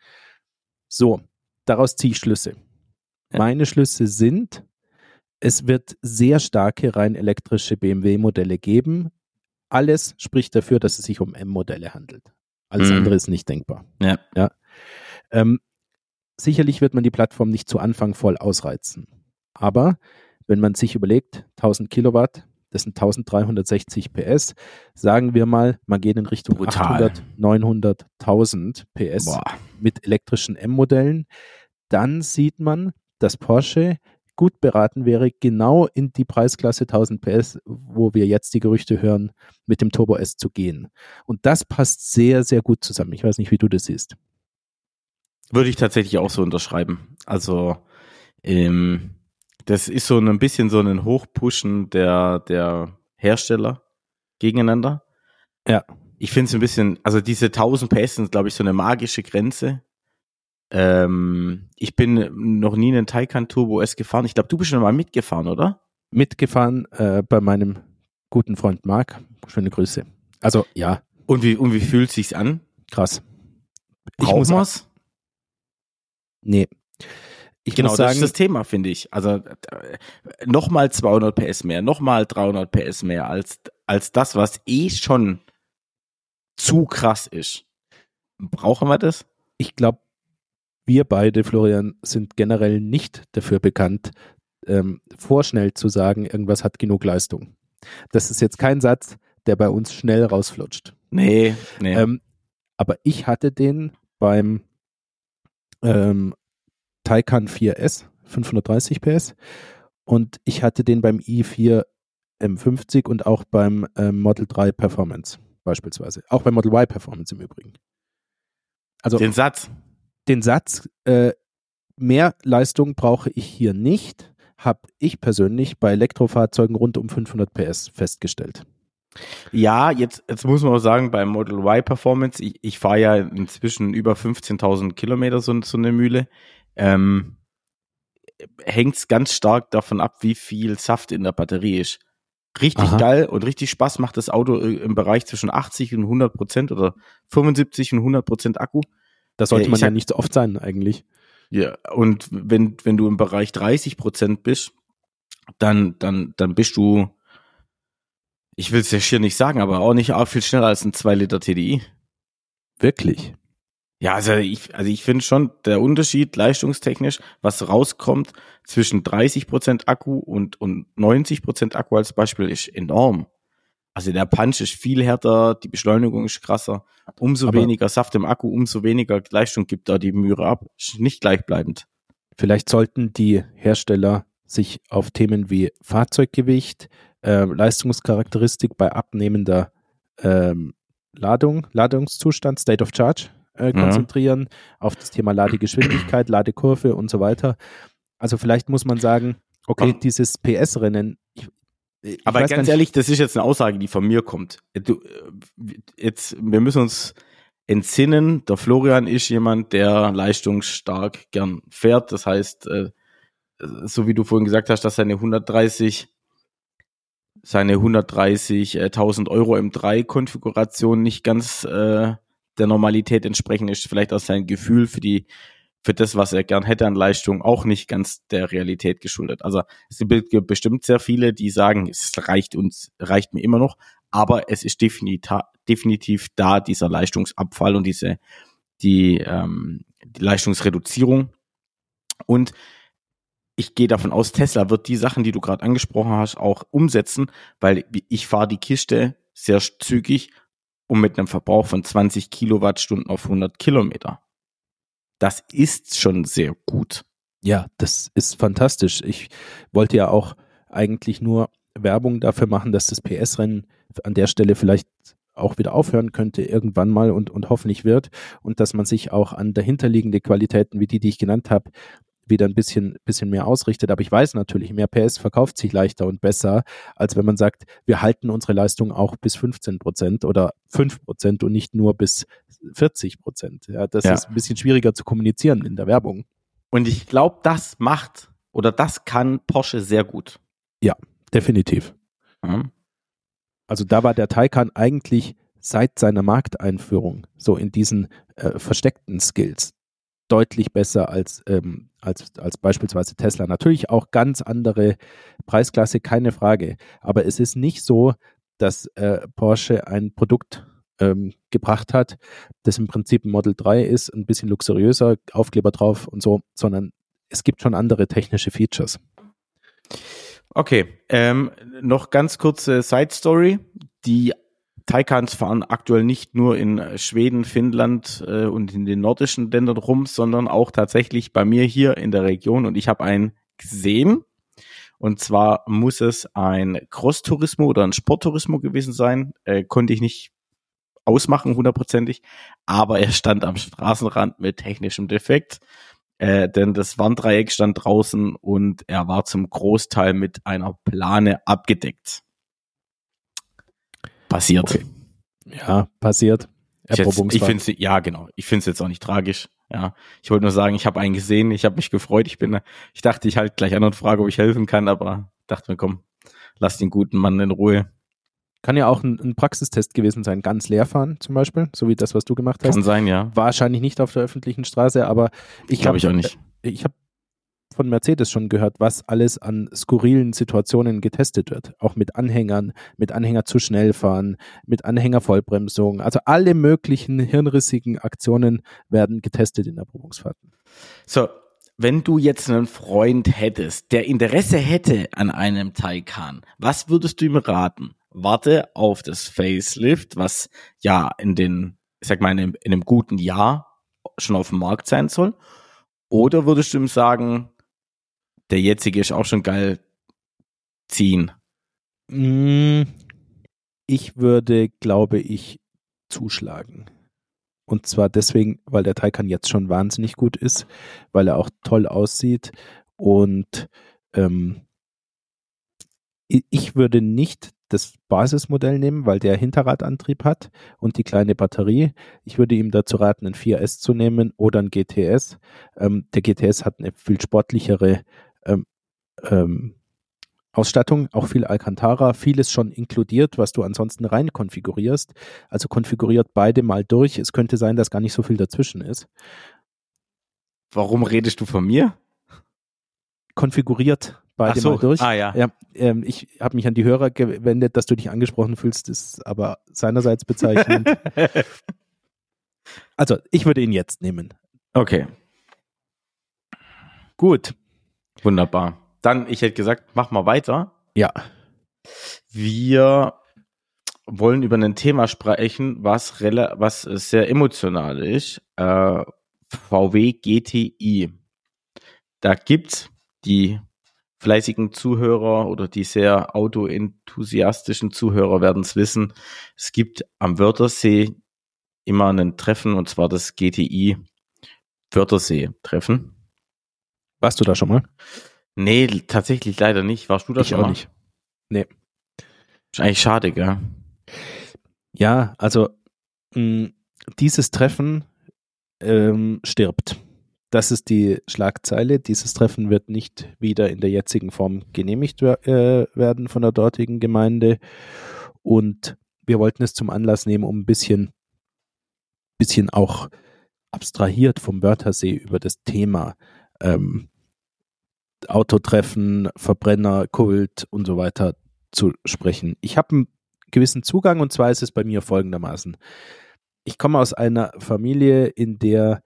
Speaker 1: So, daraus ziehe ich Schlüsse. Ja. Meine Schlüsse sind, es wird sehr starke rein elektrische BMW-Modelle geben. Alles spricht dafür, dass es sich um M-Modelle handelt. Alles mhm. andere ist nicht denkbar.
Speaker 2: Ja.
Speaker 1: ja. Ähm, sicherlich wird man die Plattform nicht zu Anfang voll ausreizen. Aber wenn man sich überlegt, 1000 Kilowatt, das sind 1360 PS. Sagen wir mal, man geht in Richtung Brutal. 800, 900, 1000 PS Boah. mit elektrischen M-Modellen. Dann sieht man, dass Porsche gut beraten wäre, genau in die Preisklasse 1000 PS, wo wir jetzt die Gerüchte hören, mit dem Turbo S zu gehen. Und das passt sehr, sehr gut zusammen. Ich weiß nicht, wie du das siehst.
Speaker 2: Würde ich tatsächlich auch so unterschreiben. Also, ähm, das ist so ein bisschen so ein Hochpushen der, der Hersteller gegeneinander.
Speaker 1: Ja.
Speaker 2: Ich finde es ein bisschen, also diese 1000 PS sind, glaube ich, so eine magische Grenze. Ähm, ich bin noch nie einen Taycan Turbo S gefahren. Ich glaube, du bist schon mal mitgefahren, oder?
Speaker 1: Mitgefahren äh, bei meinem guten Freund Marc. Schöne Grüße. Also, ja.
Speaker 2: Und wie, und wie fühlt sich's an?
Speaker 1: Krass.
Speaker 2: Braucht man's?
Speaker 1: Nee.
Speaker 2: Ich genau, muss sagen, das ist das Thema, finde ich. Also äh, nochmal 200 PS mehr, nochmal 300 PS mehr als, als das, was eh schon zu krass ist. Brauchen wir das?
Speaker 1: Ich glaube, wir beide, Florian, sind generell nicht dafür bekannt, ähm, vorschnell zu sagen, irgendwas hat genug Leistung. Das ist jetzt kein Satz, der bei uns schnell rausflutscht.
Speaker 2: Nee, nee.
Speaker 1: Ähm, aber ich hatte den beim ähm, Taycan 4S, 530 PS. Und ich hatte den beim i4 M50 und auch beim ähm, Model 3 Performance beispielsweise. Auch beim Model Y Performance im Übrigen.
Speaker 2: Also den Satz.
Speaker 1: Den Satz, äh, mehr Leistung brauche ich hier nicht, habe ich persönlich bei Elektrofahrzeugen rund um 500 PS festgestellt.
Speaker 2: Ja, jetzt, jetzt muss man auch sagen, beim Model Y Performance, ich, ich fahre ja inzwischen über 15.000 Kilometer so, so eine Mühle ähm, hängt es ganz stark davon ab, wie viel Saft in der Batterie ist. Richtig Aha. geil und richtig Spaß macht das Auto äh, im Bereich zwischen 80 und 100 Prozent oder 75 und 100 Prozent Akku.
Speaker 1: Das sollte äh, man ja nicht so oft sein eigentlich.
Speaker 2: Ja, und wenn, wenn du im Bereich 30 Prozent bist, dann, dann, dann bist du, ich will es ja hier nicht sagen, aber auch nicht auch viel schneller als ein 2 Liter TDI.
Speaker 1: Wirklich?
Speaker 2: Ja, also ich, also ich finde schon der Unterschied leistungstechnisch, was rauskommt zwischen 30% Akku und, und 90% Akku als Beispiel, ist enorm. Also der Punch ist viel härter, die Beschleunigung ist krasser. Umso Aber weniger Saft im Akku, umso weniger Leistung gibt da die Mühre ab. Ist nicht gleichbleibend.
Speaker 1: Vielleicht sollten die Hersteller sich auf Themen wie Fahrzeuggewicht, äh, Leistungscharakteristik bei abnehmender ähm, Ladung, Ladungszustand, State of Charge äh, konzentrieren, ja. auf das Thema Ladegeschwindigkeit, Ladekurve und so weiter. Also vielleicht muss man sagen, okay, dieses PS-Rennen.
Speaker 2: Aber ganz
Speaker 1: nicht-
Speaker 2: ehrlich, das ist jetzt eine Aussage, die von mir kommt. Du, äh, jetzt, wir müssen uns entsinnen, der Florian ist jemand, der leistungsstark gern fährt. Das heißt, äh, so wie du vorhin gesagt hast, dass seine 130 seine 130.000 Euro M3-Konfiguration nicht ganz äh, der Normalität entsprechen ist, vielleicht auch sein Gefühl für die für das, was er gern hätte an Leistung, auch nicht ganz der Realität geschuldet. Also es gibt bestimmt sehr viele, die sagen, es reicht uns, reicht mir immer noch, aber es ist definitiv, da dieser Leistungsabfall und diese die, ähm, die Leistungsreduzierung. Und ich gehe davon aus, Tesla wird die Sachen, die du gerade angesprochen hast, auch umsetzen, weil ich fahre die Kiste sehr zügig und mit einem Verbrauch von 20 Kilowattstunden auf 100 Kilometer. Das ist schon sehr gut.
Speaker 1: Ja, das ist fantastisch. Ich wollte ja auch eigentlich nur Werbung dafür machen, dass das PS-Rennen an der Stelle vielleicht auch wieder aufhören könnte irgendwann mal und, und hoffentlich wird und dass man sich auch an dahinterliegende Qualitäten wie die, die ich genannt habe, wieder ein bisschen, bisschen mehr ausrichtet. Aber ich weiß natürlich, mehr PS verkauft sich leichter und besser, als wenn man sagt, wir halten unsere Leistung auch bis 15 Prozent oder 5 Prozent und nicht nur bis 40 Prozent. Ja, das
Speaker 2: Ja.
Speaker 1: ist ein bisschen schwieriger zu kommunizieren in der Werbung.
Speaker 2: Und ich glaube, das macht oder das kann Porsche sehr gut.
Speaker 1: Definitiv.
Speaker 2: Ja.
Speaker 1: Also da war der Taycan eigentlich seit seiner Markteinführung so in diesen äh, versteckten Skills deutlich besser als, ähm, als, als beispielsweise Tesla. Natürlich auch ganz andere Preisklasse, keine Frage. Aber es ist nicht so, dass äh, Porsche ein Produkt ähm, gebracht hat, das im Prinzip ein Model 3 ist, ein bisschen luxuriöser, Aufkleber drauf und so, sondern es gibt schon andere technische Features.
Speaker 2: Okay, ähm, noch ganz kurze Side Story. Die Taycans fahren aktuell nicht nur in äh, Schweden, Finnland äh, und in den nordischen Ländern rum, sondern auch tatsächlich bei mir hier in der Region. Und ich habe einen gesehen. Und zwar muss es ein Cross-Tourismo oder ein Sporttourismo gewesen sein. Äh, konnte ich nicht ausmachen, hundertprozentig. Aber er stand am Straßenrand mit technischem Defekt. Äh, denn das Warndreieck stand draußen und er war zum Großteil mit einer Plane abgedeckt. Passiert.
Speaker 1: Okay. Ja, passiert.
Speaker 2: Ich, jetzt- ich finde ja genau. Ich finde es jetzt auch nicht tragisch. Ja, ich wollte nur sagen, ich habe einen gesehen, ich habe mich gefreut. Ich bin, ich dachte, ich halt gleich an und frage, ob ich helfen kann, aber dachte mir, komm, lass den guten Mann in Ruhe.
Speaker 1: Kann ja auch ein, ein Praxistest gewesen sein, ganz leer fahren zum Beispiel, so wie das, was du gemacht hast.
Speaker 2: Kann sein, ja.
Speaker 1: Wahrscheinlich nicht auf der öffentlichen Straße, aber ich
Speaker 2: Glaube ich auch nicht.
Speaker 1: Ich habe von Mercedes schon gehört, was alles an skurrilen Situationen getestet wird. Auch mit Anhängern, mit Anhänger zu schnell fahren, mit Anhängervollbremsung. Also alle möglichen hirnrissigen Aktionen werden getestet in Erprobungsfahrten.
Speaker 2: So, wenn du jetzt einen Freund hättest, der Interesse hätte an einem Taycan, was würdest du ihm raten? Warte auf das Facelift, was ja in den, ich sag mal, in einem, in einem guten Jahr schon auf dem Markt sein soll. Oder würdest du ihm sagen, der jetzige ist auch schon geil, ziehen?
Speaker 1: Mm, Ich würde, glaube ich, zuschlagen. Und zwar deswegen, weil der Taycan jetzt schon wahnsinnig gut ist, weil er auch toll aussieht und ähm, ich würde nicht das Basismodell nehmen, weil der Hinterradantrieb hat und die kleine Batterie. Ich würde ihm dazu raten, ein 4S zu nehmen oder ein GTS. Ähm, der GTS hat eine viel sportlichere ähm, ähm, Ausstattung, auch viel Alcantara, vieles schon inkludiert, was du ansonsten rein konfigurierst. Also konfiguriert beide mal durch. Es könnte sein, dass gar nicht so viel dazwischen ist.
Speaker 2: Warum redest du von mir?
Speaker 1: Konfiguriert beide
Speaker 2: so.
Speaker 1: mal durch.
Speaker 2: Ah ja.
Speaker 1: Ja, ähm, ich habe mich an die Hörer gewendet, dass du dich angesprochen fühlst, ist aber seinerseits bezeichnend. also, ich würde ihn jetzt nehmen.
Speaker 2: okay,
Speaker 1: Gut.
Speaker 2: Wunderbar. Dann, ich hätte gesagt, mach mal weiter.
Speaker 1: Ja.
Speaker 2: Wir wollen über ein Thema sprechen, was, was sehr emotional ist. Äh, VW GTI. Da gibt's die fleißigen Zuhörer oder die sehr autoenthusiastischen Zuhörer werden es wissen. Es gibt am Wörthersee immer ein Treffen und zwar das GTI Wörthersee Treffen.
Speaker 1: Warst du da schon mal?
Speaker 2: Nee, tatsächlich leider nicht. Warst du da
Speaker 1: ich
Speaker 2: schon
Speaker 1: auch
Speaker 2: mal?
Speaker 1: nicht. Nee.
Speaker 2: Ist eigentlich schade, gell?
Speaker 1: Ja, also mh, dieses Treffen ähm, stirbt. Das ist die Schlagzeile. Dieses Treffen wird nicht wieder in der jetzigen Form genehmigt wer äh, werden von der dortigen Gemeinde. Und wir wollten es zum Anlass nehmen, um ein bisschen, bisschen auch abstrahiert vom Wörthersee über das Thema ähm, Autotreffen, Verbrenner, Kult und so weiter zu sprechen. Ich habe einen gewissen Zugang und zwar ist es bei mir folgendermaßen. Ich komme aus einer Familie, in der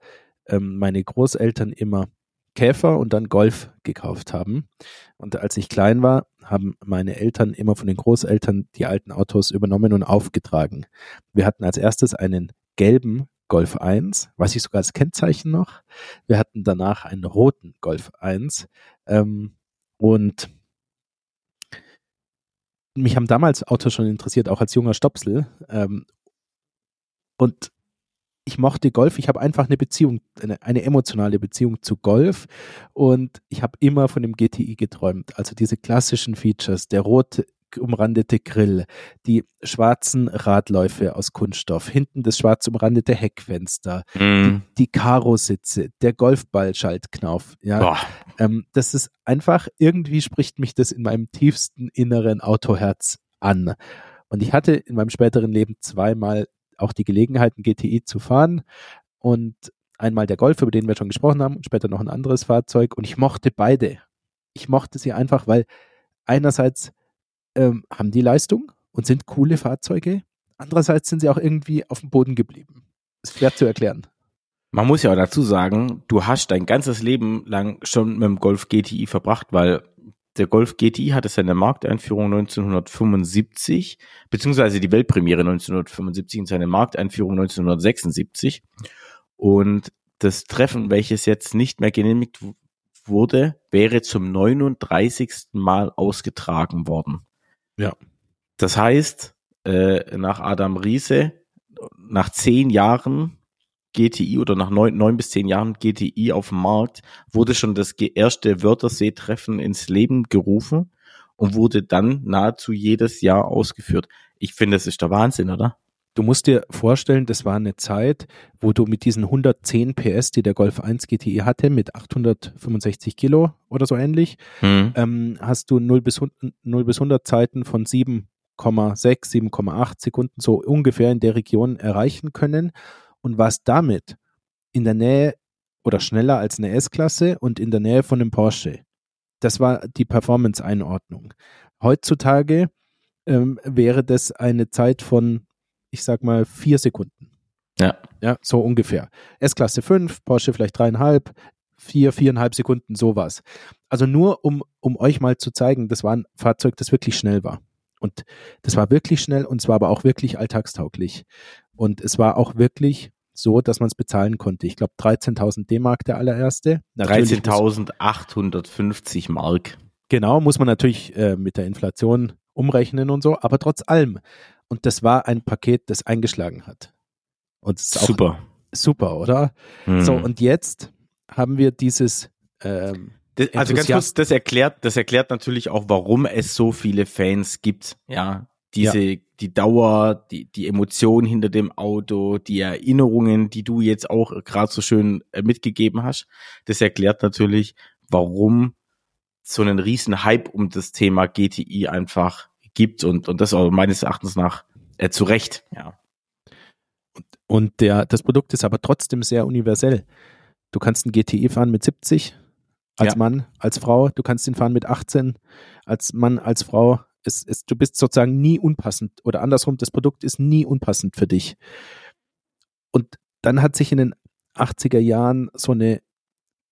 Speaker 1: ähm, meine Großeltern immer Käfer und dann Golf gekauft haben. Und als ich klein war, haben meine Eltern immer von den Großeltern die alten Autos übernommen und aufgetragen. Wir hatten als erstes einen gelben Golf 1, weiß ich sogar als Kennzeichen noch. Wir hatten danach einen roten Golf 1 ähm, und mich haben damals Autos schon interessiert, auch als junger Stopsel. Ähm, und ich mochte Golf. Ich habe einfach eine Beziehung, eine, eine, emotionale Beziehung zu Golf. Und ich habe immer von dem GTI geträumt. Also diese klassischen Features, der rote umrandete Grill, die schwarzen Radläufe aus Kunststoff, hinten das schwarz umrandete Heckfenster, mm. die, die Karo-Sitze, der Golfball-Schaltknauf. Ja, ähm, das ist einfach, irgendwie spricht mich das in meinem tiefsten inneren Autoherz an. Und ich hatte in meinem späteren Leben zweimal auch die Gelegenheit, ein GTI zu fahren und einmal der Golf, über den wir schon gesprochen haben, und später noch ein anderes Fahrzeug. Und ich mochte beide. Ich mochte sie einfach, weil einerseits ähm, haben die Leistung und sind coole Fahrzeuge. Andererseits sind sie auch irgendwie auf dem Boden geblieben. Ist schwer zu erklären.
Speaker 2: Man muss ja auch dazu sagen, du hast dein ganzes Leben lang schon mit dem Golf GTI verbracht, weil der Golf GTI hatte seine Markteinführung 1975, beziehungsweise die Weltpremiere 1975 und seine Markteinführung 1976. Und das Treffen, welches jetzt nicht mehr genehmigt wurde, wäre zum 39. Mal ausgetragen worden.
Speaker 1: Ja.
Speaker 2: Das heißt, äh, nach Adam Riese, nach zehn Jahren GTI oder nach neun, neun bis zehn Jahren GTI auf dem Markt wurde schon das erste Wörthersee-Treffen ins Leben gerufen und wurde dann nahezu jedes Jahr ausgeführt. Ich finde, das ist der Wahnsinn, oder?
Speaker 1: Du musst dir vorstellen, das war eine Zeit, wo du mit diesen 110 PS, die der Golf 1 GTI hatte, mit 865 Kilo oder so ähnlich, mhm. ähm, hast du 0 bis, 0 bis 100 Zeiten von 7,6, 7,8 Sekunden so ungefähr in der Region erreichen können und warst damit in der Nähe oder schneller als eine S-Klasse und in der Nähe von einem Porsche. Das war die Performance-Einordnung. Heutzutage ähm, wäre das eine Zeit von ich sag mal, vier Sekunden.
Speaker 2: Ja.
Speaker 1: Ja, so ungefähr. S-Klasse 5, Porsche vielleicht dreieinhalb, vier, viereinhalb Sekunden, sowas. Also nur, um, um euch mal zu zeigen, das war ein Fahrzeug, das wirklich schnell war. Und das war wirklich schnell und es war aber auch wirklich alltagstauglich. Und es war auch wirklich so, dass man es bezahlen konnte. Ich glaube 13.000 D-Mark der allererste.
Speaker 2: 13.850 Mark.
Speaker 1: Genau, muss man natürlich äh, mit der Inflation umrechnen und so, aber trotz allem und das war ein Paket, das eingeschlagen hat. Und
Speaker 2: super.
Speaker 1: Super, oder? Mhm. So, und jetzt haben wir dieses ähm,
Speaker 2: das, also ganz kurz, das erklärt, das erklärt natürlich auch, warum es so viele Fans gibt. Ja, diese, ja. die Dauer, die, die Emotionen hinter dem Auto, die Erinnerungen, die du jetzt auch gerade so schön äh, mitgegeben hast. Das erklärt natürlich, warum so einen riesen Hype um das Thema GTI einfach gibt und, und das auch meines Erachtens nach äh, zu Recht, ja.
Speaker 1: Und der, das Produkt ist aber trotzdem sehr universell. Du kannst ein GTI fahren mit 70 als ja. Mann, als Frau. Du kannst ihn fahren mit 18 als Mann, als Frau. Es, es, du bist sozusagen nie unpassend oder andersrum, das Produkt ist nie unpassend für dich. Und dann hat sich in den 80er Jahren so eine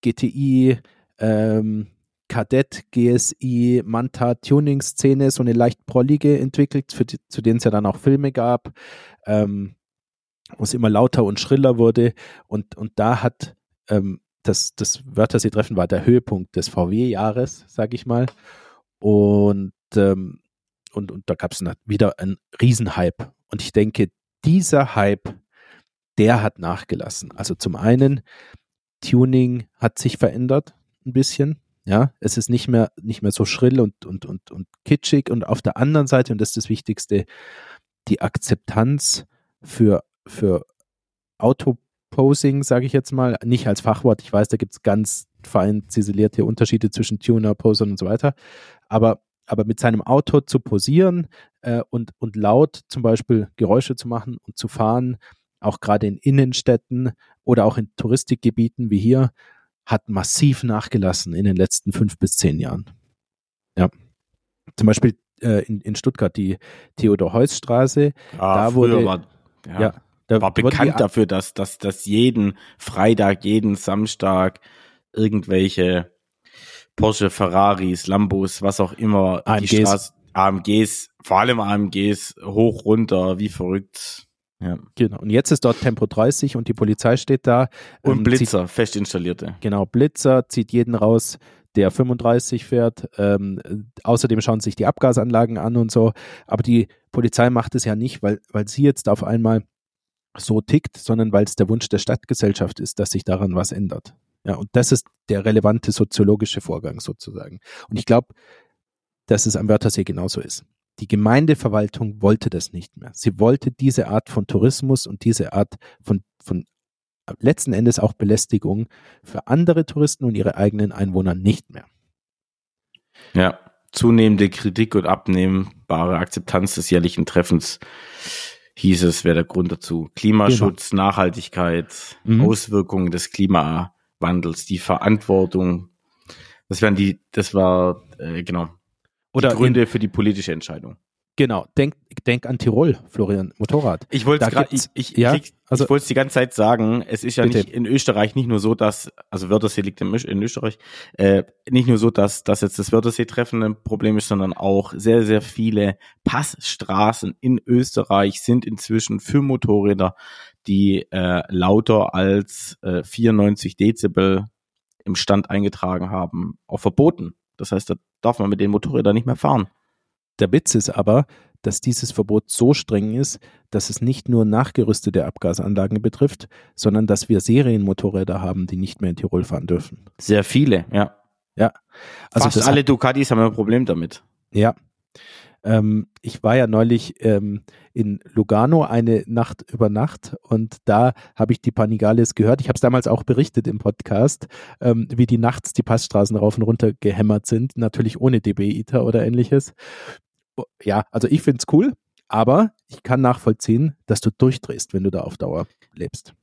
Speaker 1: GTI ähm, Kadett, GSI, Manta Tuning Szene, so eine leicht prollige entwickelt, die, zu denen es ja dann auch Filme gab, ähm, wo es immer lauter und schriller wurde. Und, und da hat ähm, das, das Wörthersee-Treffen war der Höhepunkt des VW-Jahres, sag ich mal. Und, ähm, und, und da gab es wieder einen Riesenhype. Und ich denke, dieser Hype, der hat nachgelassen. Also zum einen, Tuning hat sich verändert ein bisschen. Ja, es ist nicht mehr, nicht mehr so schrill und, und, und, und kitschig. Und auf der anderen Seite, und das ist das Wichtigste, die Akzeptanz für, für Autoposing, sage ich jetzt mal, nicht als Fachwort. Ich weiß, da gibt es ganz fein ziselierte Unterschiede zwischen Tuner, Posern und so weiter. Aber, aber mit seinem Auto zu posieren äh, und, und laut zum Beispiel Geräusche zu machen und zu fahren, auch gerade in Innenstädten oder auch in Touristikgebieten wie hier, hat massiv nachgelassen in den letzten fünf bis zehn Jahren. Ja. Zum Beispiel äh, in, in Stuttgart die Theodor-Heuss-Straße.
Speaker 2: Ah, da wurde, war, ja, ja da war bekannt dafür, dass, dass, dass jeden Freitag, jeden Samstag irgendwelche Porsche, Ferraris, Lambos, was auch immer,
Speaker 1: AMGs. die Straße,
Speaker 2: AMGs, vor allem AMGs, hoch, runter, wie verrückt.
Speaker 1: Ja. Genau. Und jetzt ist dort Tempo 30 und die Polizei steht da.
Speaker 2: Und ähm, Blitzer, zieht, fest installierte.
Speaker 1: Genau, Blitzer zieht jeden raus, der 35 fährt. Ähm, außerdem schauen sich die Abgasanlagen an und so. Aber die Polizei macht es ja nicht, weil, weil sie jetzt auf einmal so tickt, sondern weil es der Wunsch der Stadtgesellschaft ist, dass sich daran was ändert. Ja, und das ist der relevante soziologische Vorgang sozusagen. Und ich glaube, dass es am Wörthersee genauso ist. Die Gemeindeverwaltung wollte das nicht mehr. Sie wollte diese Art von Tourismus und diese Art von, von letzten Endes auch Belästigung für andere Touristen und ihre eigenen Einwohner nicht mehr.
Speaker 2: Ja, zunehmende Kritik und abnehmbare Akzeptanz des jährlichen Treffens hieß es, wäre der Grund dazu. Klimaschutz, genau. Nachhaltigkeit, mhm. Auswirkungen des Klimawandels, die Verantwortung. Das wären die, das war, äh, genau,
Speaker 1: oder
Speaker 2: die Gründe für die politische Entscheidung.
Speaker 1: Genau, denk, denk an Tirol, Florian, Motorrad.
Speaker 2: Ich wollte gerade, ich, ich, ja, ich, also, ich wollte die ganze Zeit sagen, es ist ja bitte. nicht in Österreich nicht nur so, dass, also Wörthersee liegt in, in Österreich, äh, nicht nur so, dass, dass jetzt das Wörthersee-Treffen ein Problem ist, sondern auch sehr, sehr viele Passstraßen in Österreich sind inzwischen für Motorräder, die äh, lauter als äh, 94 Dezibel im Stand eingetragen haben, auch verboten. Das heißt, da darf man mit den Motorrädern nicht mehr fahren.
Speaker 1: Der Witz ist aber, dass dieses Verbot so streng ist, dass es nicht nur nachgerüstete Abgasanlagen betrifft, sondern dass wir Serienmotorräder haben, die nicht mehr in Tirol fahren dürfen.
Speaker 2: Sehr viele, ja.
Speaker 1: Ja.
Speaker 2: Also Fast alle Ducatis haben ein Problem damit.
Speaker 1: Ja. Ähm, ich war ja neulich ähm, in Lugano eine Nacht über Nacht und da habe ich die Panigales gehört. Ich habe es damals auch berichtet im Podcast, ähm, wie die nachts die Passstraßen rauf und runter gehämmert sind, natürlich ohne DB-ITER oder ähnliches. Ja, also ich finde es cool, aber ich kann nachvollziehen, dass du durchdrehst, wenn du da auf Dauer lebst.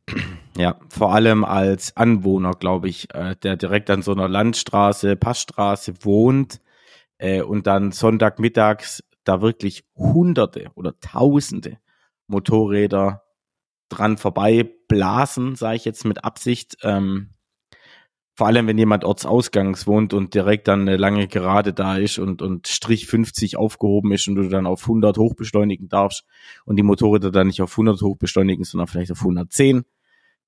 Speaker 2: Ja, vor allem als Anwohner, glaube ich, äh, der direkt an so einer Landstraße, Passstraße wohnt äh, und dann Sonntagmittags da wirklich Hunderte oder Tausende Motorräder dran vorbei blasen, sage ich jetzt mit Absicht. Ähm, vor allem, wenn jemand ortsausgangs wohnt und direkt dann eine lange Gerade da ist und, und Strich 50 aufgehoben ist und du dann auf 100 hochbeschleunigen darfst und die Motorräder dann nicht auf 100 hochbeschleunigen, sondern vielleicht auf 110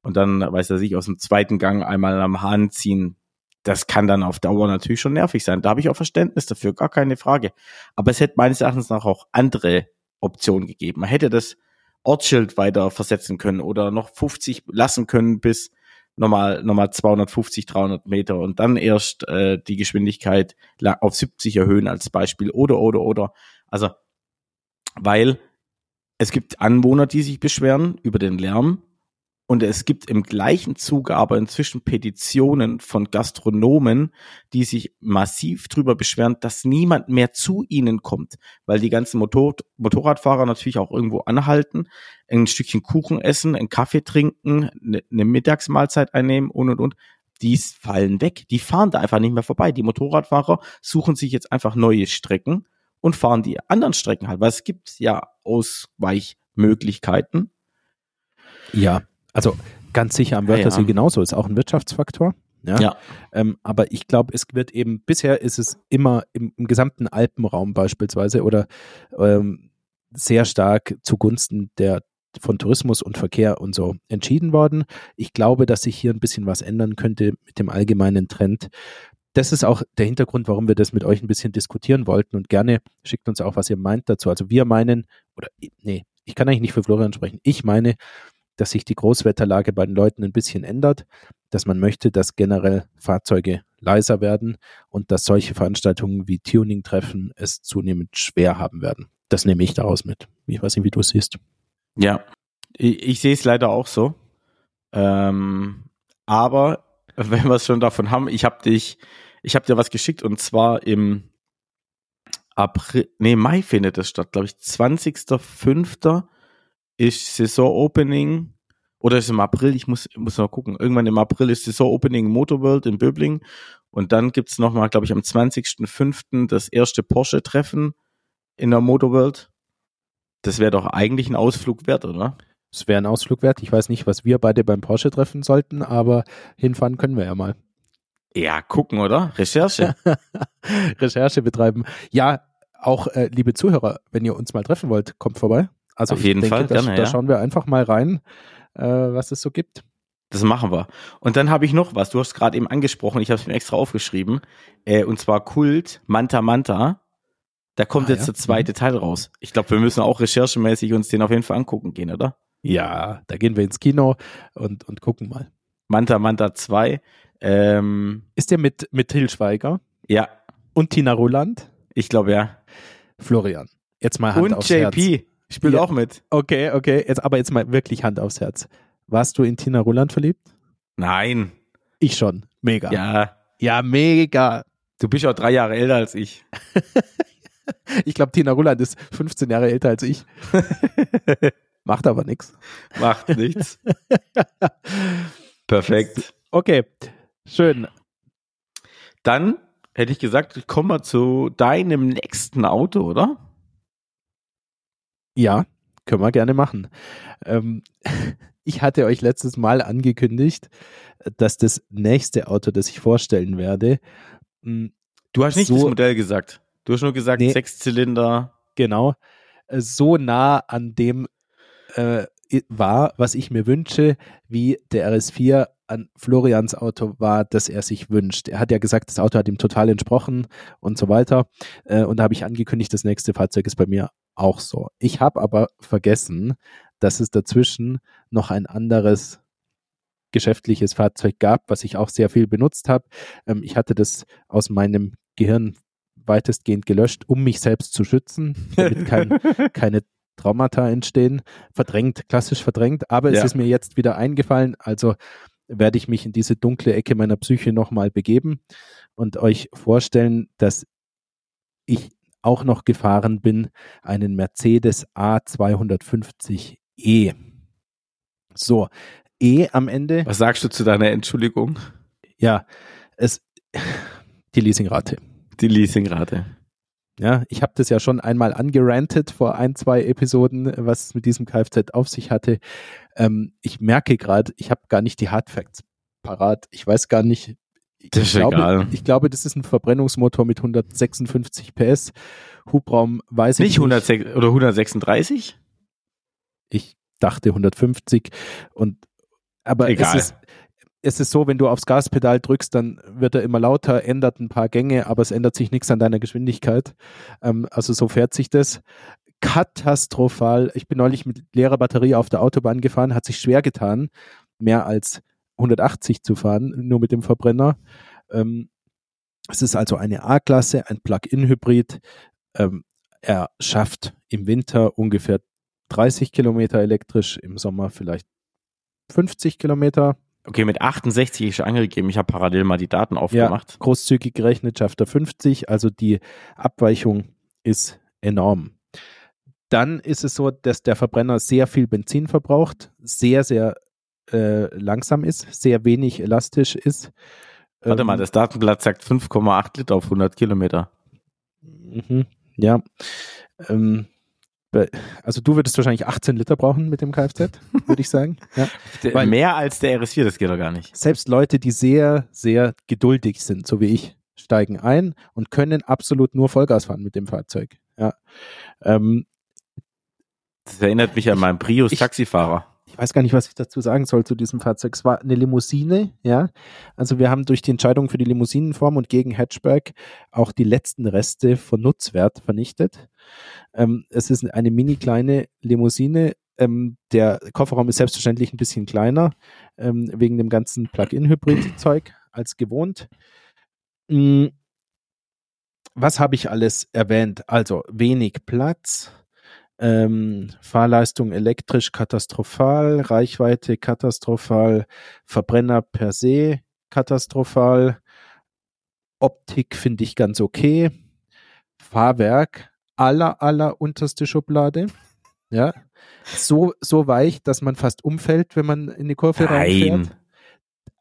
Speaker 2: und dann, weiß er sich, aus dem zweiten Gang einmal am Hahn ziehen, das kann dann auf Dauer natürlich schon nervig sein. Da habe ich auch Verständnis dafür, gar keine Frage. Aber es hätte meines Erachtens nach auch andere Optionen gegeben. Man hätte das Ortsschild weiter versetzen können oder noch 50 lassen können bis nochmal, nochmal 250, 300 Meter und dann erst äh, die Geschwindigkeit auf 70 erhöhen als Beispiel oder, oder, oder. Also, weil es gibt Anwohner, die sich beschweren über den Lärm und es gibt im gleichen Zuge aber inzwischen Petitionen von Gastronomen, die sich massiv drüber beschweren, dass niemand mehr zu ihnen kommt, weil die ganzen Motor Motorradfahrer natürlich auch irgendwo anhalten, ein Stückchen Kuchen essen, einen Kaffee trinken, eine, eine Mittagsmahlzeit einnehmen und und und. Die fallen weg. Die fahren da einfach nicht mehr vorbei. Die Motorradfahrer suchen sich jetzt einfach neue Strecken und fahren die anderen Strecken halt, weil es gibt ja Ausweichmöglichkeiten.
Speaker 1: Ja, also ganz sicher am Wörthersee ja, ja. genauso, ist auch ein Wirtschaftsfaktor. Ja. ja. Ähm, aber ich glaube, es wird eben, bisher ist es immer im, im gesamten Alpenraum beispielsweise oder ähm, sehr stark zugunsten der von Tourismus und Verkehr und so entschieden worden. Ich glaube, dass sich hier ein bisschen was ändern könnte mit dem allgemeinen Trend. Das ist auch der Hintergrund, warum wir das mit euch ein bisschen diskutieren wollten und gerne schickt uns auch, was ihr meint dazu. Also wir meinen, oder nee, ich kann eigentlich nicht für Florian sprechen. Ich meine, dass sich die Großwetterlage bei den Leuten ein bisschen ändert, dass man möchte, dass generell Fahrzeuge leiser werden und dass solche Veranstaltungen wie Tuning-Treffen es zunehmend schwer haben werden. Das nehme ich daraus mit. Ich weiß nicht, wie du es siehst.
Speaker 2: Ja, ich, ich sehe es leider auch so. Ähm, aber wenn wir es schon davon haben, ich habe dich, ich habe dir was geschickt und zwar im April, nee, Mai findet es statt, glaube ich, 20.05. ist Saison-Opening oder ist im April, ich muss, muss noch gucken, irgendwann im April ist Saison-Opening Motorworld in Böbling und dann gibt's nochmal, glaube ich, am 20.05. das erste Porsche-Treffen in der Motorworld. Das wäre doch eigentlich ein Ausflug wert, oder?
Speaker 1: Es wäre ein Ausflug wert. Ich weiß nicht, was wir beide beim Porsche treffen sollten, aber hinfahren können wir ja mal.
Speaker 2: Ja, gucken, oder? Recherche.
Speaker 1: Recherche betreiben. Ja, auch äh, liebe Zuhörer, wenn ihr uns mal treffen wollt, kommt vorbei. Also
Speaker 2: Auf jeden denke, Fall,
Speaker 1: da,
Speaker 2: gerne,
Speaker 1: da
Speaker 2: ja.
Speaker 1: schauen wir einfach mal rein, äh, was es so gibt.
Speaker 2: Das machen wir. Und dann habe ich noch was, du hast gerade eben angesprochen, ich habe es mir extra aufgeschrieben, äh, und zwar Kult Manta Manta. Da kommt
Speaker 1: Ah,
Speaker 2: jetzt
Speaker 1: ja.
Speaker 2: der zweite Teil raus. Ich glaube, wir müssen auch recherchemäßig uns den auf jeden Fall angucken gehen, oder?
Speaker 1: Ja, da gehen wir ins Kino und, und gucken mal.
Speaker 2: Manta Manta 2. Ähm,
Speaker 1: Ist der mit, mit Till Schweiger
Speaker 2: ja,
Speaker 1: und Tina Roland?
Speaker 2: ich glaube ja.
Speaker 1: Florian, jetzt mal Hand
Speaker 2: und
Speaker 1: aufs
Speaker 2: JP
Speaker 1: Herz.
Speaker 2: Spielt
Speaker 1: Ja.
Speaker 2: auch mit.
Speaker 1: Okay, okay, jetzt aber jetzt mal wirklich Hand aufs Herz. Warst du in Tina Roland verliebt?
Speaker 2: Nein.
Speaker 1: Ich schon. Mega.
Speaker 2: Ja,
Speaker 1: ja mega.
Speaker 2: du bist auch drei Jahre älter als ich.
Speaker 1: Ich glaube, Tina Roland ist 15 Jahre älter als ich. Macht aber nichts.
Speaker 2: Macht nichts. Perfekt.
Speaker 1: Okay, schön.
Speaker 2: Dann hätte ich gesagt, kommen wir zu deinem nächsten Auto, oder?
Speaker 1: Ja, können wir gerne machen. Ähm, ich hatte euch letztes Mal angekündigt, dass das nächste Auto, das ich vorstellen werde, mh,
Speaker 2: Du hast nicht
Speaker 1: So-
Speaker 2: das Modell gesagt. Du hast nur gesagt,
Speaker 1: Nee.
Speaker 2: Sechszylinder.
Speaker 1: genau, äh, so nah an dem äh, war, was ich mir wünsche, wie der RS4 an Florians Auto war, das er sich wünscht. Er hat ja gesagt, das Auto hat ihm total entsprochen und so weiter. Äh, und da habe ich angekündigt, das nächste Fahrzeug ist bei mir auch so. Ich habe aber vergessen, dass es dazwischen noch ein anderes geschäftliches Fahrzeug gab, was ich auch sehr viel benutzt habe. Ähm, ich hatte das aus meinem Gehirn weitestgehend gelöscht, um mich selbst zu schützen, damit kein, keine Traumata entstehen. Verdrängt, klassisch verdrängt, aber es
Speaker 2: Ja.
Speaker 1: ist mir jetzt wieder eingefallen, also werde ich mich in diese dunkle Ecke meiner Psyche nochmal begeben und euch vorstellen, dass ich auch noch gefahren bin, einen Mercedes A250e. So, E am Ende,
Speaker 2: Was sagst du zu deiner Entschuldigung?
Speaker 1: ja, es, die Leasingrate.
Speaker 2: Die Leasingrate.
Speaker 1: Ja, ich habe das ja schon einmal angerantet vor ein, zwei Episoden, was es mit diesem Kfz auf sich hatte. Ähm, ich merke gerade, ich habe gar nicht die Hardfacts parat. Ich weiß gar nicht. Ich
Speaker 2: Das ist
Speaker 1: glaube,
Speaker 2: egal.
Speaker 1: Ich glaube, das ist ein Verbrennungsmotor mit 156 PS. Hubraum weiß ich
Speaker 2: Nicht 106 oder 136?
Speaker 1: Ich dachte 150 und aber
Speaker 2: Egal.
Speaker 1: es ist es ist so, wenn du aufs Gaspedal drückst, dann wird er immer lauter, ändert ein paar Gänge, aber es ändert sich nichts an deiner Geschwindigkeit. Ähm, also so fährt sich das. Katastrophal. Ich bin neulich mit leerer Batterie auf der Autobahn gefahren, hat sich schwer getan, mehr als 180 zu fahren, nur mit dem Verbrenner. Ähm, es ist also eine A-Klasse, ein Plug-in-Hybrid. Ähm, er schafft im Winter ungefähr 30 Kilometer elektrisch, im Sommer vielleicht 50 Kilometer.
Speaker 2: Okay, mit 68 ist schon angegeben. Ich habe parallel mal die Daten aufgemacht.
Speaker 1: Großzügig gerechnet schafft er 50, also die Abweichung ist enorm. Dann ist es so, dass der Verbrenner sehr viel Benzin verbraucht, sehr, sehr äh, langsam ist, sehr wenig elastisch ist.
Speaker 2: Warte
Speaker 1: Ähm,
Speaker 2: mal, das Datenblatt sagt 5,8 Liter auf 100 Kilometer.
Speaker 1: Mhm, ja. Ähm, also du würdest wahrscheinlich 18 Liter brauchen mit dem Kfz, würde ich sagen. Ja. Weil-
Speaker 2: mehr als der RS4, das geht doch gar nicht.
Speaker 1: Selbst Leute, die sehr, sehr geduldig sind, so wie ich, steigen ein und können absolut nur Vollgas fahren mit dem Fahrzeug. Ja. Ähm,
Speaker 2: Das erinnert mich an meinen Prius-Taxifahrer.
Speaker 1: Ich weiß gar nicht, was ich dazu sagen soll zu diesem Fahrzeug. Es war eine Limousine, ja. Also wir haben durch die Entscheidung für die Limousinenform und gegen Hatchback auch die letzten Reste von Nutzwert vernichtet. Ähm, es ist eine mini kleine Limousine, Ähm, der Kofferraum ist selbstverständlich ein bisschen kleiner, ähm, wegen dem ganzen Plug-in-Hybrid-Zeug als gewohnt. Mm, was habe ich alles erwähnt? Also wenig Platz, ähm, Fahrleistung elektrisch katastrophal, Reichweite katastrophal, Verbrenner per se katastrophal, Optik finde ich ganz okay, Fahrwerk aller, aller unterste Schublade. Ja, so, so weich, dass man fast umfällt, wenn man in die Kurve
Speaker 2: Nein.
Speaker 1: reinfährt.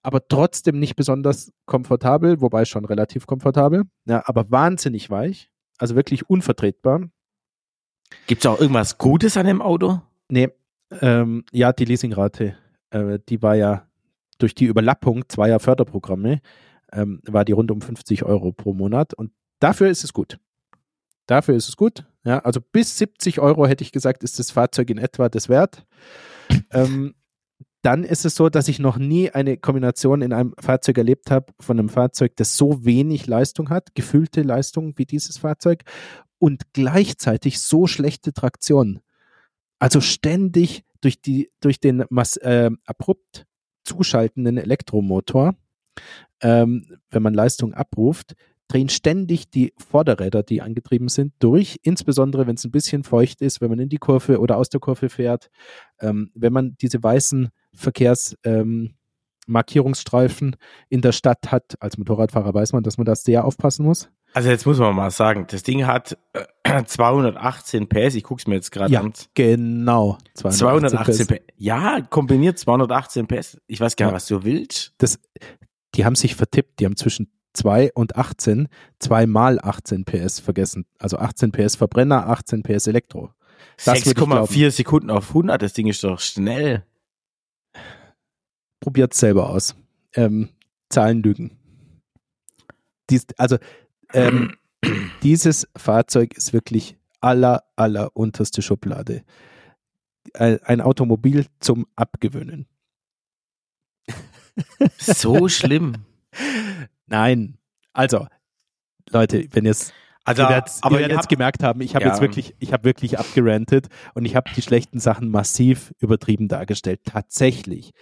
Speaker 1: Aber trotzdem nicht besonders komfortabel, wobei schon relativ komfortabel. Ja, aber wahnsinnig weich. Also wirklich unvertretbar.
Speaker 2: Gibt es auch irgendwas Gutes an dem Auto?
Speaker 1: Nee, ähm, ja, die Leasingrate, äh, die war ja durch die Überlappung zweier Förderprogramme, ähm, war die rund um 50 Euro pro Monat und dafür ist es gut. Dafür ist es gut. Ja, also bis 70 Euro hätte ich gesagt, ist das Fahrzeug in etwa das wert. Ähm, dann ist es so, dass ich noch nie eine Kombination in einem Fahrzeug erlebt habe von einem Fahrzeug, das so wenig Leistung hat, gefühlte Leistung wie dieses Fahrzeug und gleichzeitig so schlechte Traktion. Also ständig durch, die, durch den äh, abrupt zuschaltenden Elektromotor, ähm, wenn man Leistung abruft, drehen ständig die Vorderräder, die angetrieben sind, durch, insbesondere wenn es ein bisschen feucht ist, wenn man in die Kurve oder aus der Kurve fährt, ähm, wenn man diese weißen Verkehrsmarkierungsstreifen ähm, in der Stadt hat. Als Motorradfahrer weiß man, dass man da sehr aufpassen muss.
Speaker 2: Also jetzt muss man mal sagen, das Ding hat äh, 218 PS, ich guck's mir jetzt gerade
Speaker 1: Ja,
Speaker 2: an.
Speaker 1: genau.
Speaker 2: 218 PS. Ja, kombiniert 218 PS. Ich weiß gar nicht,
Speaker 1: Ja.
Speaker 2: was du willst.
Speaker 1: Das, die haben sich vertippt. Die haben zwischen 2 und 18 zweimal 18 PS vergessen. Also 18 PS Verbrenner, 18 PS Elektro. Das würde ich glauben.
Speaker 2: 6,4 Sekunden auf 100, das Ding ist doch schnell.
Speaker 1: Probiert selber aus. Ähm, Zahlen lügen. Dies, also ähm, dieses Fahrzeug ist wirklich aller, aller unterste Schublade. Ein, Automobil zum Abgewöhnen.
Speaker 2: So schlimm.
Speaker 1: Nein. Also, Leute, wenn ihr es
Speaker 2: Also,
Speaker 1: ihr werdet
Speaker 2: aber
Speaker 1: ihr werdet gemerkt haben, ich habe
Speaker 2: Ja.
Speaker 1: jetzt wirklich, ich habe wirklich abgerantet und ich habe die schlechten Sachen massiv übertrieben dargestellt. Tatsächlich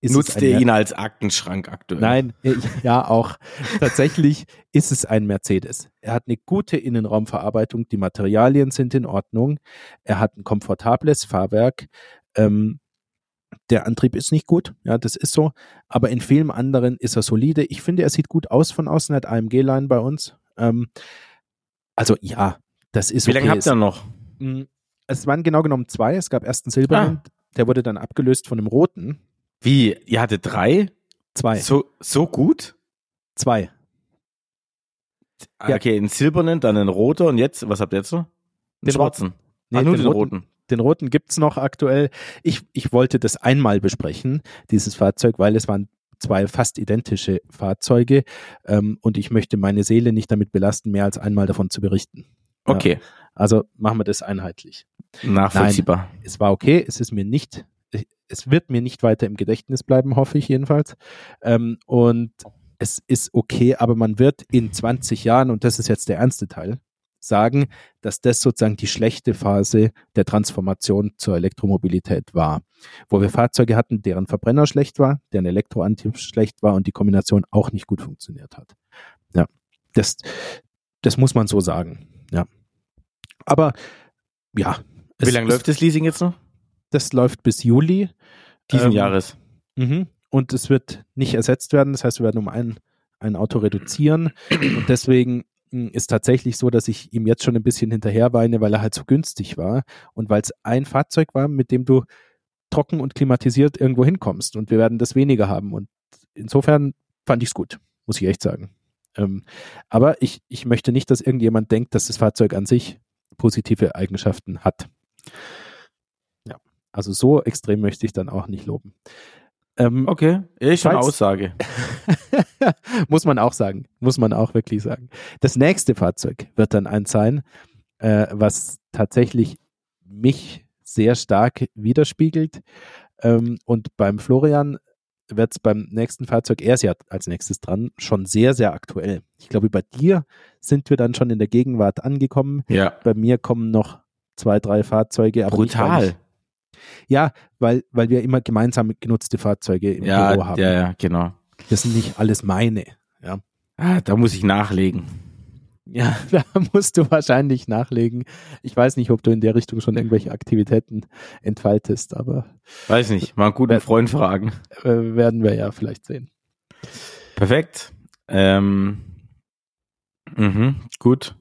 Speaker 1: ist es
Speaker 2: nutzt
Speaker 1: ein
Speaker 2: ihr ihn als Aktenschrank aktuell?
Speaker 1: Nein, ich, ja auch. Tatsächlich ist es ein Mercedes. Er hat eine gute Innenraumverarbeitung, die Materialien sind in Ordnung. Er hat ein komfortables Fahrwerk. Ähm, der Antrieb ist nicht gut, ja, das ist so. Aber in vielen anderen ist er solide. Ich finde, er sieht gut aus von außen, er hat AMG-Line bei uns. Ähm, also ja, das ist
Speaker 2: Wie
Speaker 1: okay.
Speaker 2: lange habt
Speaker 1: Es-
Speaker 2: ihr noch?
Speaker 1: Mm, Es waren genau genommen zwei. Es gab erst einen silbernen,
Speaker 2: Ah.
Speaker 1: der wurde dann abgelöst von einem roten.
Speaker 2: Wie? Ihr hattet drei?
Speaker 1: Zwei.
Speaker 2: So, so gut?
Speaker 1: Zwei. Ja.
Speaker 2: Okay, einen silbernen, dann einen roter und jetzt, was habt ihr jetzt noch? Einen
Speaker 1: Den
Speaker 2: schwarzen.
Speaker 1: Nee,
Speaker 2: ah, nur
Speaker 1: den
Speaker 2: den
Speaker 1: roten.
Speaker 2: roten.
Speaker 1: Den roten gibt's noch aktuell. Ich, ich wollte das einmal besprechen, dieses Fahrzeug, weil es waren zwei fast identische Fahrzeuge ähm, und ich möchte meine Seele nicht damit belasten, mehr als einmal davon zu berichten. Ja.
Speaker 2: Okay,
Speaker 1: Also machen wir das einheitlich.
Speaker 2: nachvollziehbar.
Speaker 1: Es war okay, es ist mir nicht, es wird mir nicht weiter im Gedächtnis bleiben, hoffe ich jedenfalls. Ähm, und es ist okay, aber man wird in 20 Jahren, und das ist jetzt der ernste Teil, sagen, dass das sozusagen die schlechte Phase der Transformation zur Elektromobilität war, wo wir Fahrzeuge hatten, deren Verbrenner schlecht war, deren Elektroantrieb schlecht war und die Kombination auch nicht gut funktioniert hat. Ja, das, das muss man so sagen. Ja, aber ja.
Speaker 2: Wie lange läuft das Leasing jetzt noch?
Speaker 1: Das läuft bis Juli.
Speaker 2: Diesen
Speaker 1: Ähm,
Speaker 2: Jahres.
Speaker 1: Mhm. Und es wird nicht ersetzt werden. Das heißt, wir werden um ein, ein Auto reduzieren. Und deswegen mh, ist tatsächlich so, dass ich ihm jetzt schon ein bisschen hinterher weine, weil er halt so günstig war und weil es ein Fahrzeug war, mit dem du trocken und klimatisiert irgendwo hinkommst. Und wir werden das weniger haben. Und insofern fand ich es gut, muss ich echt sagen. Ähm, aber ich, ich möchte nicht, dass irgendjemand denkt, dass das Fahrzeug an sich positive Eigenschaften hat. Also so extrem möchte ich dann auch nicht loben. Ähm,
Speaker 2: Okay, ist schon Aussage.
Speaker 1: muss man auch sagen, muss man auch wirklich sagen. Das nächste Fahrzeug wird dann eins sein, äh, was tatsächlich mich sehr stark widerspiegelt. Ähm, und beim Florian wird es beim nächsten Fahrzeug, er ist ja als nächstes dran, schon sehr, sehr aktuell. Ich glaube, bei dir sind wir dann schon in der Gegenwart angekommen.
Speaker 2: Ja.
Speaker 1: Bei mir kommen noch zwei, drei Fahrzeuge. Nicht,
Speaker 2: Brutal.
Speaker 1: ich, Ja, weil, weil wir immer gemeinsam genutzte Fahrzeuge im
Speaker 2: ja,
Speaker 1: Büro haben.
Speaker 2: ja, ja, genau.
Speaker 1: Das sind nicht alles meine. Ja.
Speaker 2: Ah, da muss ich nachlegen.
Speaker 1: Ja, da musst du wahrscheinlich nachlegen. Ich weiß nicht, ob du in der Richtung schon irgendwelche Aktivitäten entfaltest, aber
Speaker 2: Weiß nicht, mal einen guten Freund fragen.
Speaker 1: äh, werden wir ja vielleicht sehen.
Speaker 2: Perfekt. Ähm, mhm, gut.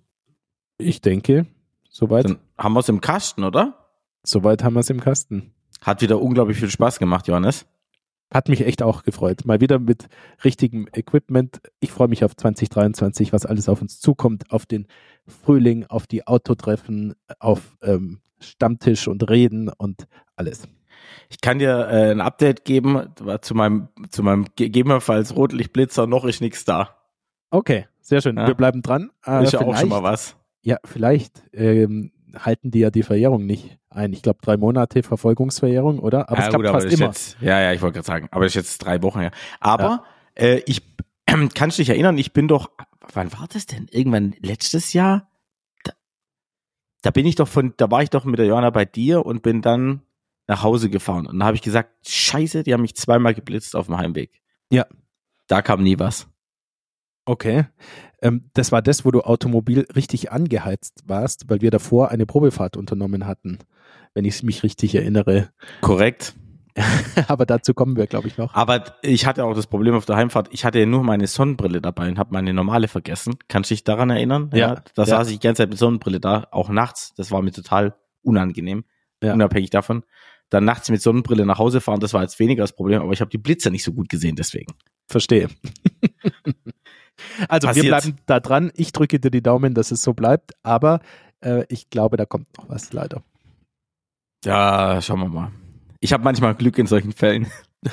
Speaker 1: Ich denke, soweit,
Speaker 2: Dann haben wir es im Kasten, oder?
Speaker 1: Soweit haben wir es im Kasten.
Speaker 2: Hat wieder unglaublich viel Spaß gemacht, Johannes.
Speaker 1: Hat mich echt auch gefreut. Mal wieder mit richtigem Equipment. Ich freue mich auf 2023, was alles auf uns zukommt, auf den Frühling, auf die Autotreffen, auf ähm, Stammtisch und Reden und alles.
Speaker 2: Ich kann dir äh, ein Update geben war zu meinem, zu meinem gegebenenfalls Rotlichtblitzer. Noch ist nichts da.
Speaker 1: Okay, sehr schön.
Speaker 2: Ja.
Speaker 1: Wir bleiben dran. Äh,
Speaker 2: ist ja auch schon mal was.
Speaker 1: Ja, vielleicht ähm, halten die ja die Verjährung nicht ein. Ich glaube, drei Monate Verfolgungsverjährung, oder? Aber es
Speaker 2: ja,
Speaker 1: klappt
Speaker 2: gut,
Speaker 1: fast immer.
Speaker 2: Jetzt, ja, ja, ich wollte gerade sagen, aber das ist jetzt drei Wochen her. Aber äh, ich kannst dich erinnern, ich bin doch, wann war das denn? Irgendwann letztes Jahr? Da, da bin ich doch von, da war ich doch mit der Johanna bei dir und bin dann nach Hause gefahren. Und dann habe ich gesagt, scheiße, die haben mich zweimal geblitzt auf dem Heimweg.
Speaker 1: Ja.
Speaker 2: Da kam nie was.
Speaker 1: Okay. Ähm, das war das, wo du automobil richtig angeheizt warst, weil wir davor eine Probefahrt unternommen hatten, wenn ich mich richtig erinnere.
Speaker 2: Korrekt.
Speaker 1: Aber dazu kommen wir, glaube ich, noch.
Speaker 2: Aber ich hatte auch das Problem auf der Heimfahrt, ich hatte ja nur meine Sonnenbrille dabei und habe meine normale vergessen. Kannst du dich daran erinnern?
Speaker 1: Ja.
Speaker 2: Da
Speaker 1: Ja.
Speaker 2: saß ich die ganze Zeit mit Sonnenbrille da, auch nachts. Das war mir total unangenehm,
Speaker 1: Ja.
Speaker 2: unabhängig davon. Dann nachts mit Sonnenbrille nach Hause fahren, das war jetzt weniger das Problem, aber ich habe die Blitze nicht so gut gesehen deswegen.
Speaker 1: Verstehe. also
Speaker 2: Passiert.
Speaker 1: wir bleiben da dran. Ich drücke dir die Daumen, dass es so bleibt, aber äh, ich glaube, da kommt noch was, leider.
Speaker 2: Ja, schauen wir mal. Ich habe manchmal Glück in solchen Fällen.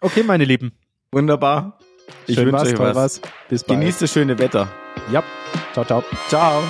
Speaker 1: Okay, meine Lieben.
Speaker 2: Wunderbar. Ich wünsche euch was.
Speaker 1: war's. Bis bald.
Speaker 2: Genießt das schöne Wetter.
Speaker 1: Ja. Ciao, ciao.
Speaker 2: Ciao.